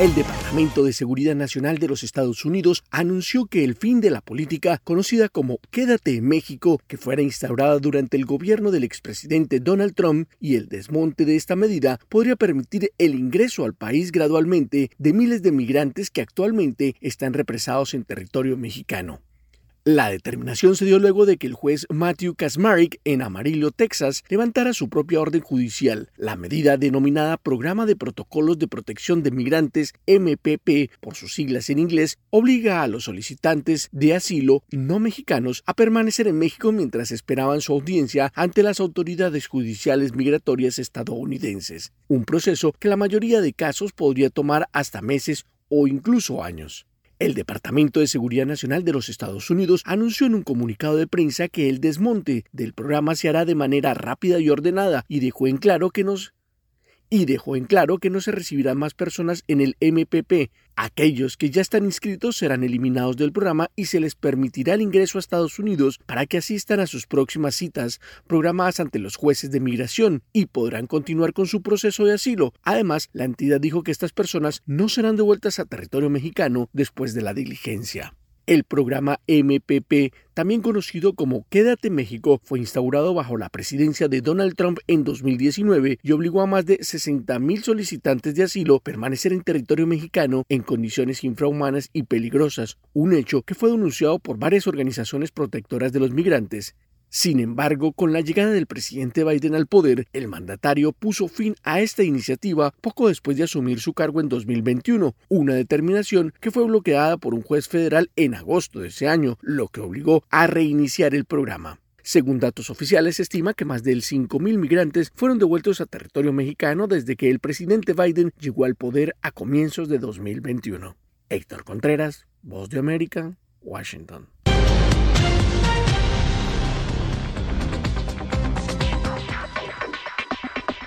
El Departamento de Seguridad Nacional de los Estados Unidos anunció que el fin de la política conocida como Quédate en México, que fuera instaurada durante el gobierno del expresidente Donald Trump y el desmonte de esta medida podría permitir el ingreso al país gradualmente de miles de migrantes que actualmente están represados en territorio mexicano. La determinación se dio luego de que el juez Matthew Kasmarek en Amarillo, Texas, levantara su propia orden judicial. La medida denominada Programa de Protocolos de Protección de Migrantes, MPP, por sus siglas en inglés, obliga a los solicitantes de asilo no mexicanos a permanecer en México mientras esperaban su audiencia ante las autoridades judiciales migratorias estadounidenses, un proceso que la mayoría de casos podría tomar hasta meses o incluso años. El Departamento de Seguridad Nacional de los Estados Unidos anunció en un comunicado de prensa que el desmonte del programa se hará de manera rápida y ordenada y dejó en claro que nos y dejó en claro que no se recibirán más personas en el MPP. Aquellos que ya están inscritos serán eliminados del programa y se les permitirá el ingreso a Estados Unidos para que asistan a sus próximas citas programadas ante los jueces de migración y podrán continuar con su proceso de asilo. Además, la entidad dijo que estas personas no serán devueltas a territorio mexicano después de la diligencia. El programa MPP, también conocido como Quédate México, fue instaurado bajo la presidencia de Donald Trump en 2019 y obligó a más de 60.000 solicitantes de asilo a permanecer en territorio mexicano en condiciones infrahumanas y peligrosas, un hecho que fue denunciado por varias organizaciones protectoras de los migrantes. Sin embargo, con la llegada del presidente Biden al poder, el mandatario puso fin a esta iniciativa poco después de asumir su cargo en 2021, una determinación que fue bloqueada por un juez federal en agosto de ese año, lo que obligó a reiniciar el programa. Según datos oficiales, se estima que más de 5.000 migrantes fueron devueltos a territorio mexicano desde que el presidente Biden llegó al poder a comienzos de 2021. Héctor Contreras, Voz de América, Washington.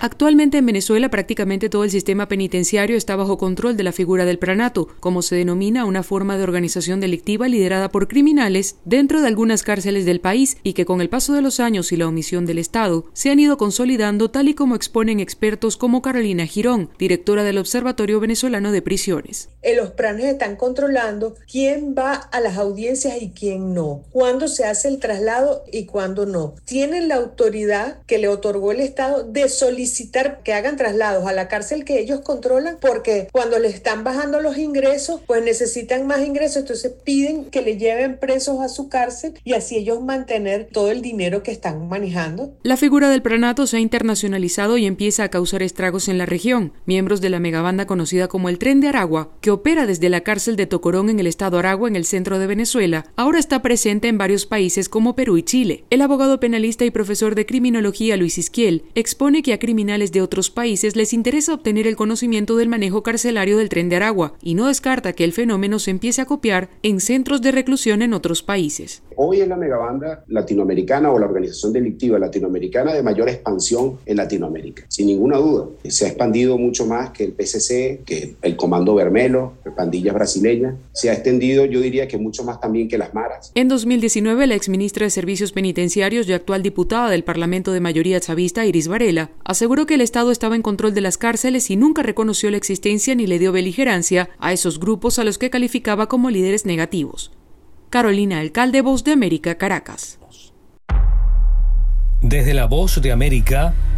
Actualmente en Venezuela prácticamente todo el sistema penitenciario está bajo control de la figura del pranato, como se denomina una forma de organización delictiva liderada por criminales dentro de algunas cárceles del país y que con el paso de los años y la omisión del Estado se han ido consolidando tal y como exponen expertos como Carolina Girón, directora del Observatorio Venezolano de Prisiones. Eh, los pranes están controlando quién va a las audiencias y quién no, cuándo se hace el traslado y cuándo no. Tienen la autoridad que le otorgó el Estado de solicitar solicitar que hagan traslados a la cárcel que ellos controlan porque cuando le están bajando los ingresos, pues necesitan más ingresos, entonces piden que le lleven presos a su cárcel y así ellos mantener todo el dinero que están manejando. La figura del pranato se ha internacionalizado y empieza a causar estragos en la región. Miembros de la megabanda conocida como el Tren de Aragua, que opera desde la cárcel de Tocorón en el estado Aragua en el centro de Venezuela, ahora está presente en varios países como Perú y Chile. El abogado penalista y profesor de criminología Luis Isquiel expone que a criminales de otros países les interesa obtener el conocimiento del manejo carcelario del Tren de Aragua y no descarta que el fenómeno se empiece a copiar en centros de reclusión en otros países. Hoy es la megabanda latinoamericana o la organización delictiva latinoamericana de mayor expansión en Latinoamérica, sin ninguna duda. Se ha expandido mucho más que el PCC, que el Comando Vermelo, pandillas brasileñas. Se ha extendido, yo diría que mucho más también que las maras. En 2019, la exministra de Servicios Penitenciarios y actual diputada del Parlamento de mayoría chavista, Iris Varela, aseguró que el Estado estaba en control de las cárceles y nunca reconoció la existencia ni le dio beligerancia a esos grupos a los que calificaba como líderes negativos. Carolina Alcalde, Voz de América, Caracas. Desde la Voz de América,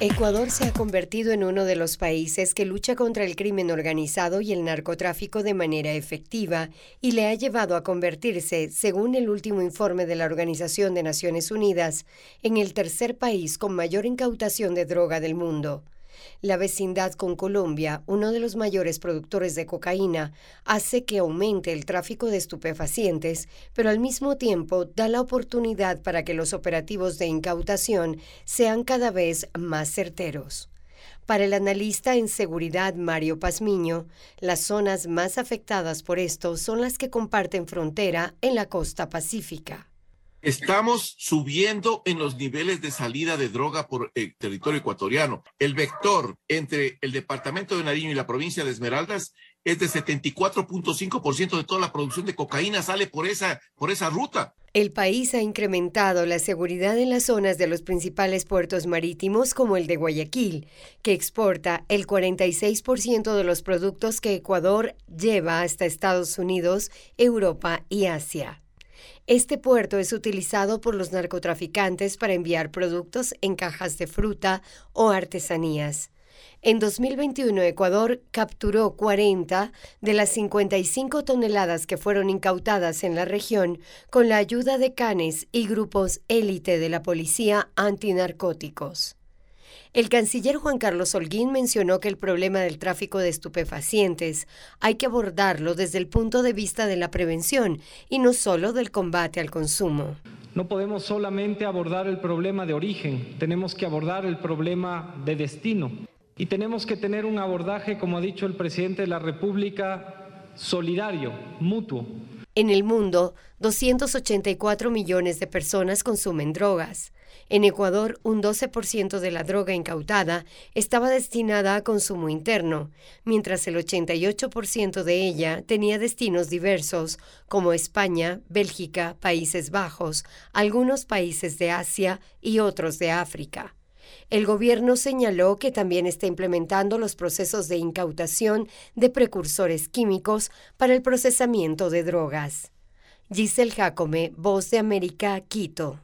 Ecuador se ha convertido en uno de los países que lucha contra el crimen organizado y el narcotráfico de manera efectiva y le ha llevado a convertirse, según el último informe de la Organización de Naciones Unidas, en el tercer país con mayor incautación de droga del mundo. La vecindad con Colombia, uno de los mayores productores de cocaína, hace que aumente el tráfico de estupefacientes, pero al mismo tiempo da la oportunidad para que los operativos de incautación sean cada vez más certeros. Para el analista en seguridad Mario Pazmiño, las zonas más afectadas por esto son las que comparten frontera en la costa pacífica. Estamos subiendo en los niveles de salida de droga por el territorio ecuatoriano. El vector entre el departamento de Nariño y la provincia de Esmeraldas es de 74.5% de toda la producción de cocaína sale por esa, por esa ruta. El país ha incrementado la seguridad en las zonas de los principales puertos marítimos como el de Guayaquil, que exporta el 46% de los productos que Ecuador lleva hasta Estados Unidos, Europa y Asia. Este puerto es utilizado por los narcotraficantes para enviar productos en cajas de fruta o artesanías. En 2021, Ecuador capturó 40 de las 55 toneladas que fueron incautadas en la región con la ayuda de canes y grupos élite de la policía antinarcóticos. El canciller Juan Carlos Holguín mencionó que el problema del tráfico de estupefacientes hay que abordarlo desde el punto de vista de la prevención y no solo del combate al consumo. No podemos solamente abordar el problema de origen, tenemos que abordar el problema de destino. Y tenemos que tener un abordaje, como ha dicho el presidente de la República, solidario, mutuo. En el mundo, 284 millones de personas consumen drogas. En Ecuador, un 12% de la droga incautada estaba destinada a consumo interno, mientras el 88% de ella tenía destinos diversos, como España, Bélgica, Países Bajos, algunos países de Asia y otros de África. El gobierno señaló que también está implementando los procesos de incautación de precursores químicos para el procesamiento de drogas. Giselle Jacome, Voz de América, Quito.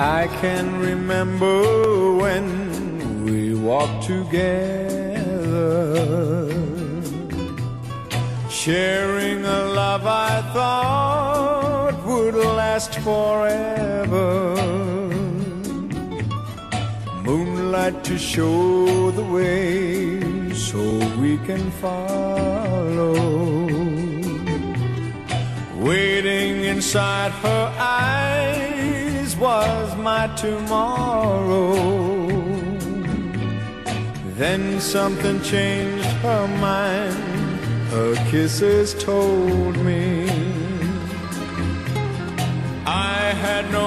I can remember when we walked together, sharing a love I thought would last forever. Moonlight to show the way so we can follow. Waiting inside her eyes was my tomorrow. Then something changed her mind. Her kisses told me I had no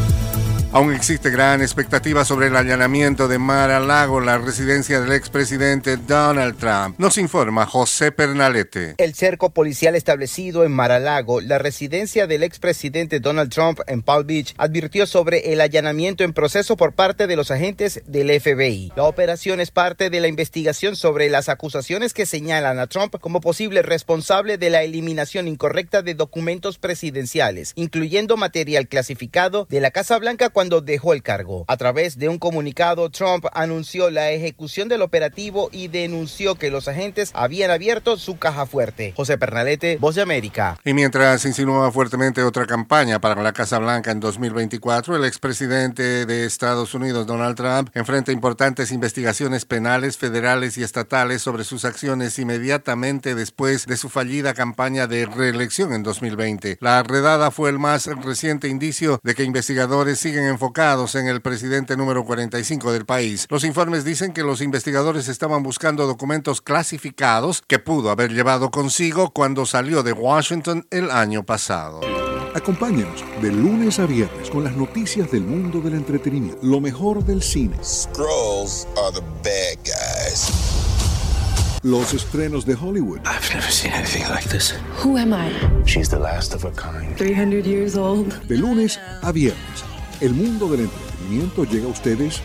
Aún existe gran expectativa sobre el allanamiento de Mar-a-Lago, la residencia del expresidente Donald Trump. Nos informa José Pernalete. El cerco policial establecido en Mar-a-Lago, la residencia del expresidente Donald Trump en Palm Beach, advirtió sobre el allanamiento en proceso por parte de los agentes del FBI. La operación es parte de la investigación sobre las acusaciones que señalan a Trump como posible responsable de la eliminación incorrecta de documentos presidenciales, incluyendo material clasificado de la Casa Blanca dejó el cargo. A través de un comunicado, Trump anunció la ejecución del operativo y denunció que los agentes habían abierto su caja fuerte. José Pernalete, Voz de América. Y mientras insinuaba fuertemente otra campaña para la Casa Blanca en 2024, el expresidente de Estados Unidos, Donald Trump, enfrenta importantes investigaciones penales, federales y estatales sobre sus acciones inmediatamente después de su fallida campaña de reelección en 2020. La redada fue el más reciente indicio de que investigadores siguen enfocados en el presidente número 45 del país. Los informes dicen que los investigadores estaban buscando documentos clasificados que pudo haber llevado consigo cuando salió de Washington el año pasado. Acompáñenos de lunes a viernes con las noticias del mundo del entretenimiento, lo mejor del cine. Scrolls are the bad guys. Los estrenos de Hollywood. I've never seen anything like this. Who am I? She's the last of her kind. 300 years old. De lunes a viernes, el mundo del entretenimiento llega a ustedes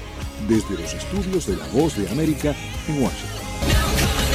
desde los estudios de La Voz de América en Washington.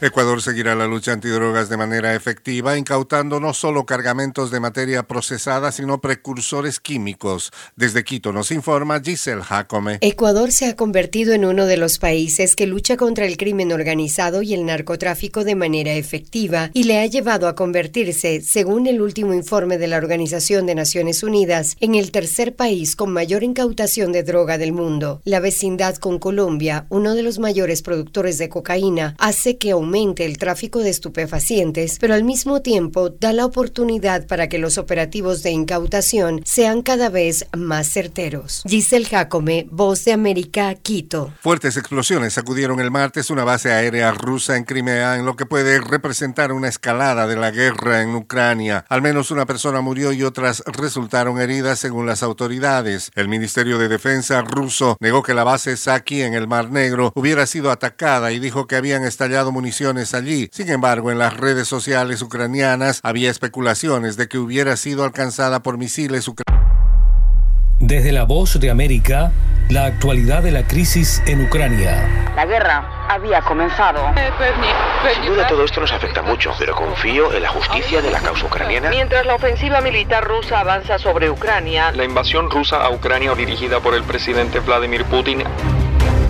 Ecuador seguirá la lucha antidrogas de manera efectiva, incautando no solo cargamentos de materia procesada, sino precursores químicos. Desde Quito nos informa Giselle Jacome. Ecuador se ha convertido en uno de los países que lucha contra el crimen organizado y el narcotráfico de manera efectiva y le ha llevado a convertirse, según el último informe de la Organización de Naciones Unidas, en el tercer país con mayor incautación de droga del mundo. La vecindad con Colombia, uno de los mayores productores de cocaína, hace que el tráfico de estupefacientes, pero al mismo tiempo da la oportunidad para que los operativos de incautación sean cada vez más certeros. Giselle Jacome, Voz de América, Quito. Fuertes explosiones sacudieron el martes una base aérea rusa en Crimea, en lo que puede representar una escalada de la guerra en Ucrania. Al menos una persona murió y otras resultaron heridas según las autoridades. El Ministerio de Defensa ruso negó que la base Saki en el Mar Negro hubiera sido atacada y dijo que habían estallado municiones allí. Sin embargo, en las redes sociales ucranianas había especulaciones de que hubiera sido alcanzada por misiles ucranianos. Desde la voz de América, la actualidad de la crisis en Ucrania. La guerra había comenzado. Sin duda todo esto nos afecta mucho, pero confío en la justicia de la causa ucraniana. Mientras la ofensiva militar rusa avanza sobre Ucrania, La invasión rusa a Ucrania dirigida por el presidente Vladimir Putin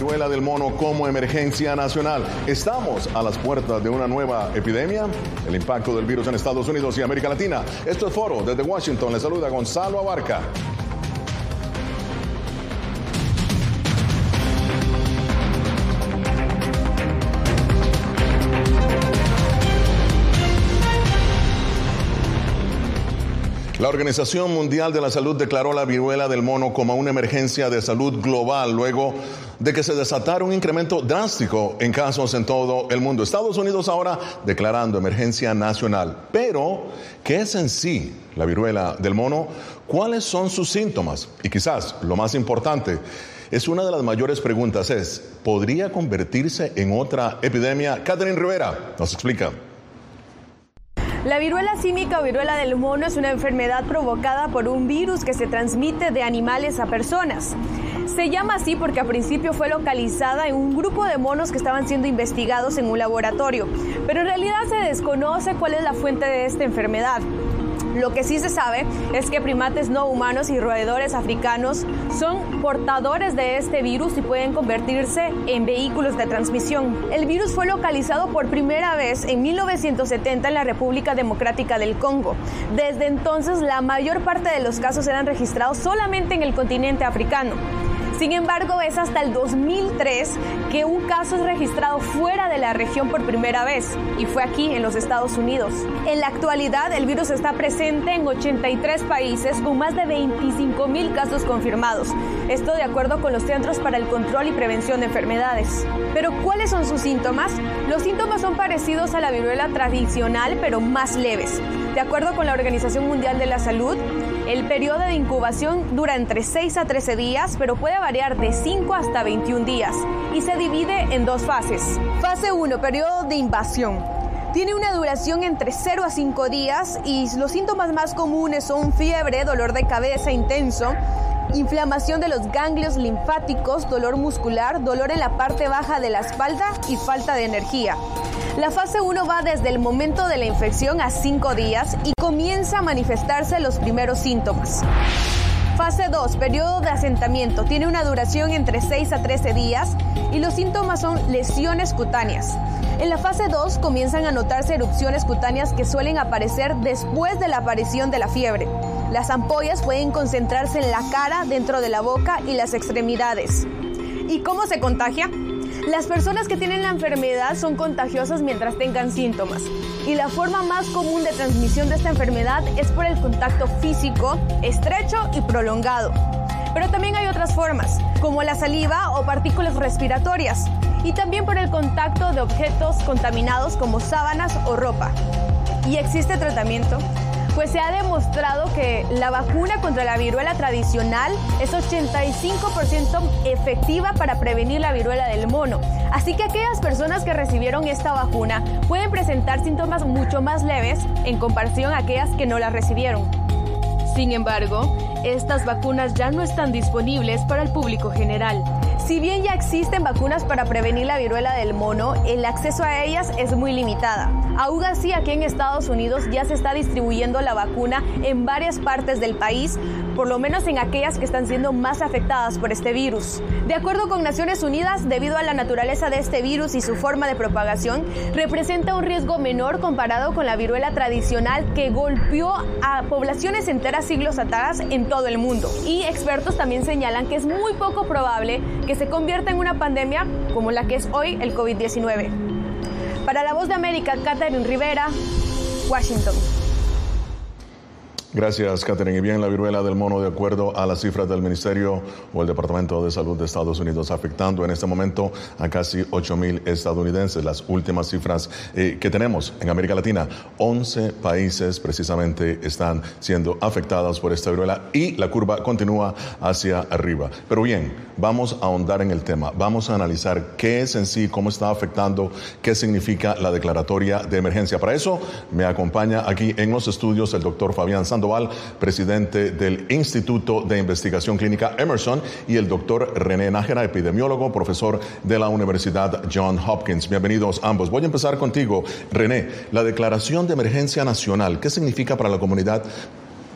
Viruela del mono como emergencia nacional. Estamos a las puertas de una nueva epidemia. El impacto del virus en Estados Unidos y América Latina. Esto es Foro. Desde Washington le saluda Gonzalo Abarca. Organización Mundial de la Salud declaró la viruela del mono como una emergencia de salud global luego de que se desatara un incremento drástico en casos en todo el mundo. Estados Unidos ahora declarando emergencia nacional. Pero, ¿qué es en sí la viruela del mono? ¿Cuáles son sus síntomas? Y quizás lo más importante, es una de las mayores preguntas es, ¿podría convertirse en otra epidemia? Catherine Rivera nos explica. La viruela símica o viruela del mono es una enfermedad provocada por un virus que se transmite de animales a personas. Se llama así porque a principio fue localizada en un grupo de monos que estaban siendo investigados en un laboratorio, pero en realidad se desconoce cuál es la fuente de esta enfermedad. Lo que sí se sabe es que primates no humanos y roedores africanos son portadores de este virus y pueden convertirse en vehículos de transmisión. El virus fue localizado por primera vez en 1970 en la República Democrática del Congo. Desde entonces, la mayor parte de los casos eran registrados solamente en el continente africano. Sin embargo, es hasta el 2003 que un caso es registrado fuera de la región por primera vez y fue aquí en los Estados Unidos. En la actualidad, el virus está presente en 83 países con más de 25 mil casos confirmados. Esto de acuerdo con los Centros para el Control y Prevención de Enfermedades. Pero ¿cuáles son sus síntomas? Los síntomas son parecidos a la viruela tradicional, pero más leves. De acuerdo con la Organización Mundial de la Salud, el periodo de incubación dura entre 6 a 13 días, pero puede variar de 5 hasta 21 días y se divide en dos fases. Fase 1, periodo de invasión. Tiene una duración entre 0 a 5 días y los síntomas más comunes son fiebre, dolor de cabeza intenso, inflamación de los ganglios linfáticos, dolor muscular, dolor en la parte baja de la espalda y falta de energía. La fase 1 va desde el momento de la infección a 5 días y comienza a manifestarse los primeros síntomas. Fase 2, periodo de asentamiento. Tiene una duración entre 6 a 13 días y los síntomas son lesiones cutáneas. En la fase 2 comienzan a notarse erupciones cutáneas que suelen aparecer después de la aparición de la fiebre. Las ampollas pueden concentrarse en la cara, dentro de la boca y las extremidades. ¿Y cómo se contagia? Las personas que tienen la enfermedad son contagiosas mientras tengan síntomas y la forma más común de transmisión de esta enfermedad es por el contacto físico, estrecho y prolongado. Pero también hay otras formas, como la saliva o partículas respiratorias, y también por el contacto de objetos contaminados como sábanas o ropa. ¿Y existe tratamiento? Pues se ha demostrado que la vacuna contra la viruela tradicional es 85% efectiva para prevenir la viruela del mono. Así que aquellas personas que recibieron esta vacuna pueden presentar síntomas mucho más leves en comparación a aquellas que no la recibieron. Sin embargo, estas vacunas ya no están disponibles para el público general. Si bien ya existen vacunas para prevenir la viruela del mono, el acceso a ellas es muy limitada. Aún así, aquí en Estados Unidos ya se está distribuyendo la vacuna en varias partes del país, por lo menos en aquellas que están siendo más afectadas por este virus. De acuerdo con Naciones Unidas, debido a la naturaleza de este virus y su forma de propagación, representa un riesgo menor comparado con la viruela tradicional que golpeó a poblaciones enteras siglos atrás en todo el mundo. Y expertos también señalan que es muy poco probable que se convierta en una pandemia como la que es hoy el COVID-19. Para la voz de América, Catherine Rivera, Washington. Gracias, Catherine. Y bien, la viruela del mono, de acuerdo a las cifras del Ministerio o el Departamento de Salud de Estados Unidos, afectando en este momento a casi 8 mil estadounidenses. Las últimas cifras eh, que tenemos en América Latina, 11 países precisamente están siendo afectados por esta viruela y la curva continúa hacia arriba. Pero bien, vamos a ahondar en el tema. Vamos a analizar qué es en sí, cómo está afectando, qué significa la declaratoria de emergencia. Para eso me acompaña aquí en los estudios el doctor Fabián Sandoval, presidente del Instituto de Investigación Clínica Emerson, y el doctor René Nájera, epidemiólogo, profesor de la Universidad John Hopkins. Bienvenidos ambos. Voy a empezar contigo, René. La declaración de emergencia nacional, ¿qué significa para la comunidad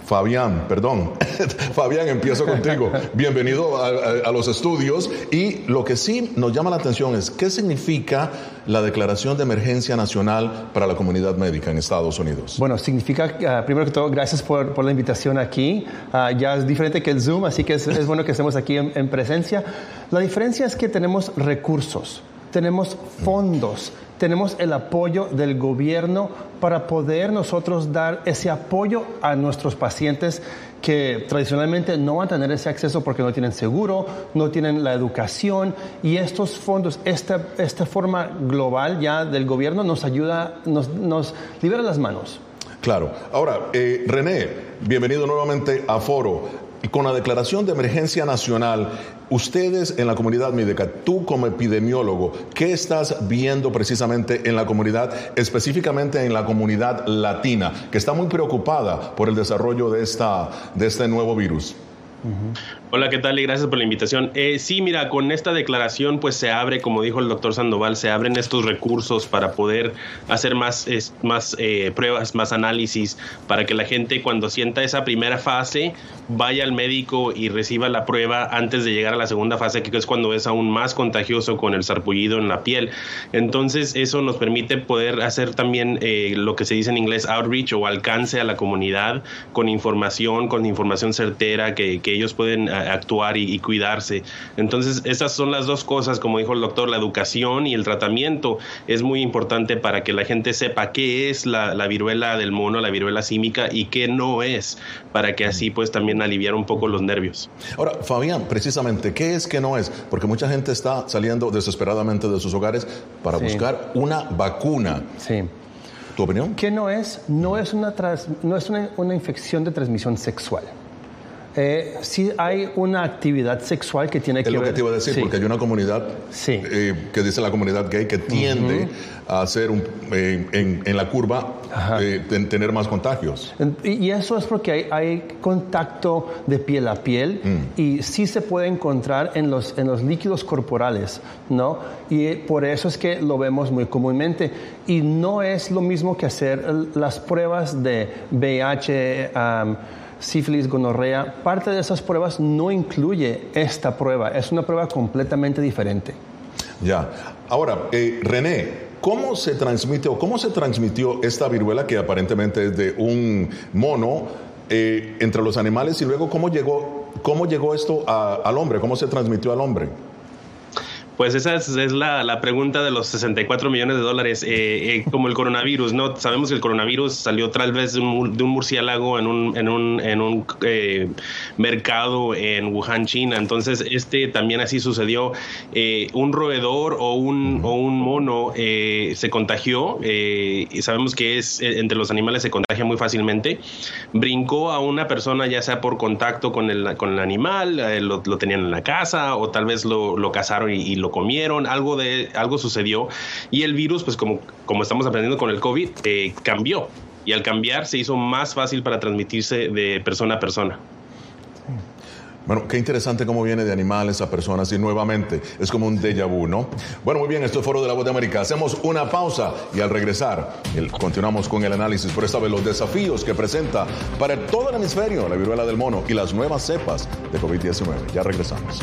Fabián, perdón, Fabián, empiezo contigo. Bienvenido a, los estudios. Y lo que sí nos llama la atención es qué significa la declaración de emergencia nacional para la comunidad médica en Estados Unidos. Bueno, significa, ah, primero que todo, gracias por, la invitación aquí. Ah, ya es diferente que el Zoom, así que es, bueno que estemos aquí en presencia. La diferencia es que tenemos recursos, tenemos fondos tenemos el apoyo del gobierno para poder nosotros dar ese apoyo a nuestros pacientes que tradicionalmente no van a tener ese acceso porque no tienen seguro, no tienen la educación y estos fondos, esta, esta forma global ya del gobierno nos ayuda, nos, libera las manos. Claro. Ahora, eh, René, bienvenido nuevamente a Foro. Y con la declaración de emergencia nacional, ustedes en la comunidad médica, tú como epidemiólogo, ¿qué estás viendo precisamente en la comunidad, específicamente en la comunidad latina, que está muy preocupada por el desarrollo de, esta, de este nuevo virus? Hola, ¿qué tal? Y gracias por la invitación. Eh, sí, mira, con esta declaración pues se abre, como dijo el doctor Sandoval, se abren estos recursos para poder hacer más, más eh, pruebas, más análisis, para que la gente cuando sienta esa primera fase vaya al médico y reciba la prueba antes de llegar a la segunda fase, que es cuando es aún más contagioso con el sarpullido en la piel. Entonces, eso nos permite poder hacer también eh, lo que se dice en inglés outreach o alcance a la comunidad con información, con información certera que, que ellos pueden actuar y, cuidarse. Entonces, esas son las dos cosas, como dijo el doctor, la educación y el tratamiento es muy importante para que la gente sepa qué es la, viruela del mono, la viruela símica y qué no es, para que así pues también aliviar un poco los nervios. Ahora, Fabián, precisamente, ¿qué es que no es? Porque mucha gente está saliendo desesperadamente de sus hogares para buscar una vacuna. Sí. ¿Tu opinión? ¿Qué no es? No es una, no es una infección de transmisión sexual eh, sí hay una actividad sexual que tiene que ver... Es lo que te iba a decir, porque hay una comunidad eh, que dice la comunidad gay que tiende a hacer eh, en, la curva eh, tener más contagios. Y eso es porque hay, contacto de piel a piel mm. y sí se puede encontrar en los, en los líquidos corporales, ¿no? Y por eso es que lo vemos muy comúnmente. Y no es lo mismo que hacer las pruebas de VIH sífilis, gonorrea, parte de esas pruebas no incluye esta prueba, es una prueba completamente diferente. Ya. Ahora, eh, René, ¿cómo se transmite o cómo se transmitió esta viruela que aparentemente es de un mono eh, entre los animales y luego cómo llegó, cómo llegó esto al hombre, cómo se transmitió al hombre? Pues esa es, la, pregunta de los 64 millones de dólares, eh, eh, como el coronavirus, ¿no? Sabemos que el coronavirus salió tal vez de un, murciélago en un, en un, en un eh, mercado en Wuhan, China. Entonces, este también así sucedió. un roedor o un, o un mono se contagió, y sabemos que es entre los animales se contagia muy fácilmente. Brincó a una persona, ya sea por contacto con el, con el animal, lo, tenían en la casa, o tal vez lo, lo cazaron y, y lo comieron, algo, de, algo sucedió y el virus, pues como, como estamos aprendiendo con el COVID, eh, cambió. Y al cambiar se hizo más fácil para transmitirse de persona a persona. Bueno, qué interesante cómo viene de animales a personas y nuevamente es como un déjà vu, ¿no? Bueno, muy bien, esto es Foro de la Voz de América. Hacemos una pausa y al regresar continuamos con el análisis, por esta vez los desafíos que presenta para todo el hemisferio la viruela del mono y las nuevas cepas de COVID-19. Ya regresamos.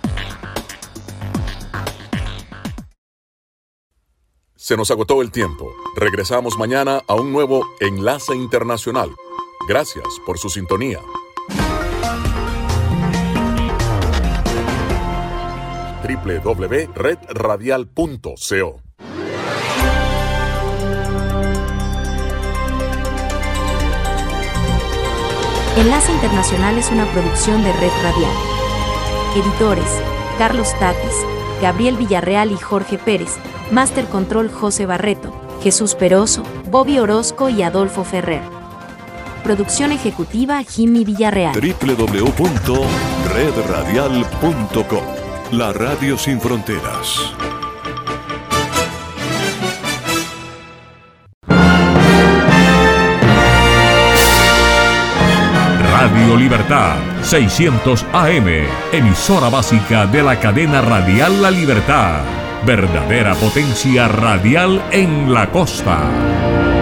Se nos agotó el tiempo. Regresamos mañana a un nuevo Enlace Internacional. Gracias por su sintonía. www.redradial.co Enlace Internacional es una producción de Red Radial. Editores, Carlos Tatis, Gabriel Villarreal y Jorge Pérez. Master Control José Barreto, Jesús Peroso, Bobby Orozco y Adolfo Ferrer. Producción ejecutiva Jimmy Villarreal. www.redradial.com La radio sin fronteras. Radio Libertad, 600 AM, emisora básica de la cadena radial La Libertad. Verdadera potencia radial en la costa.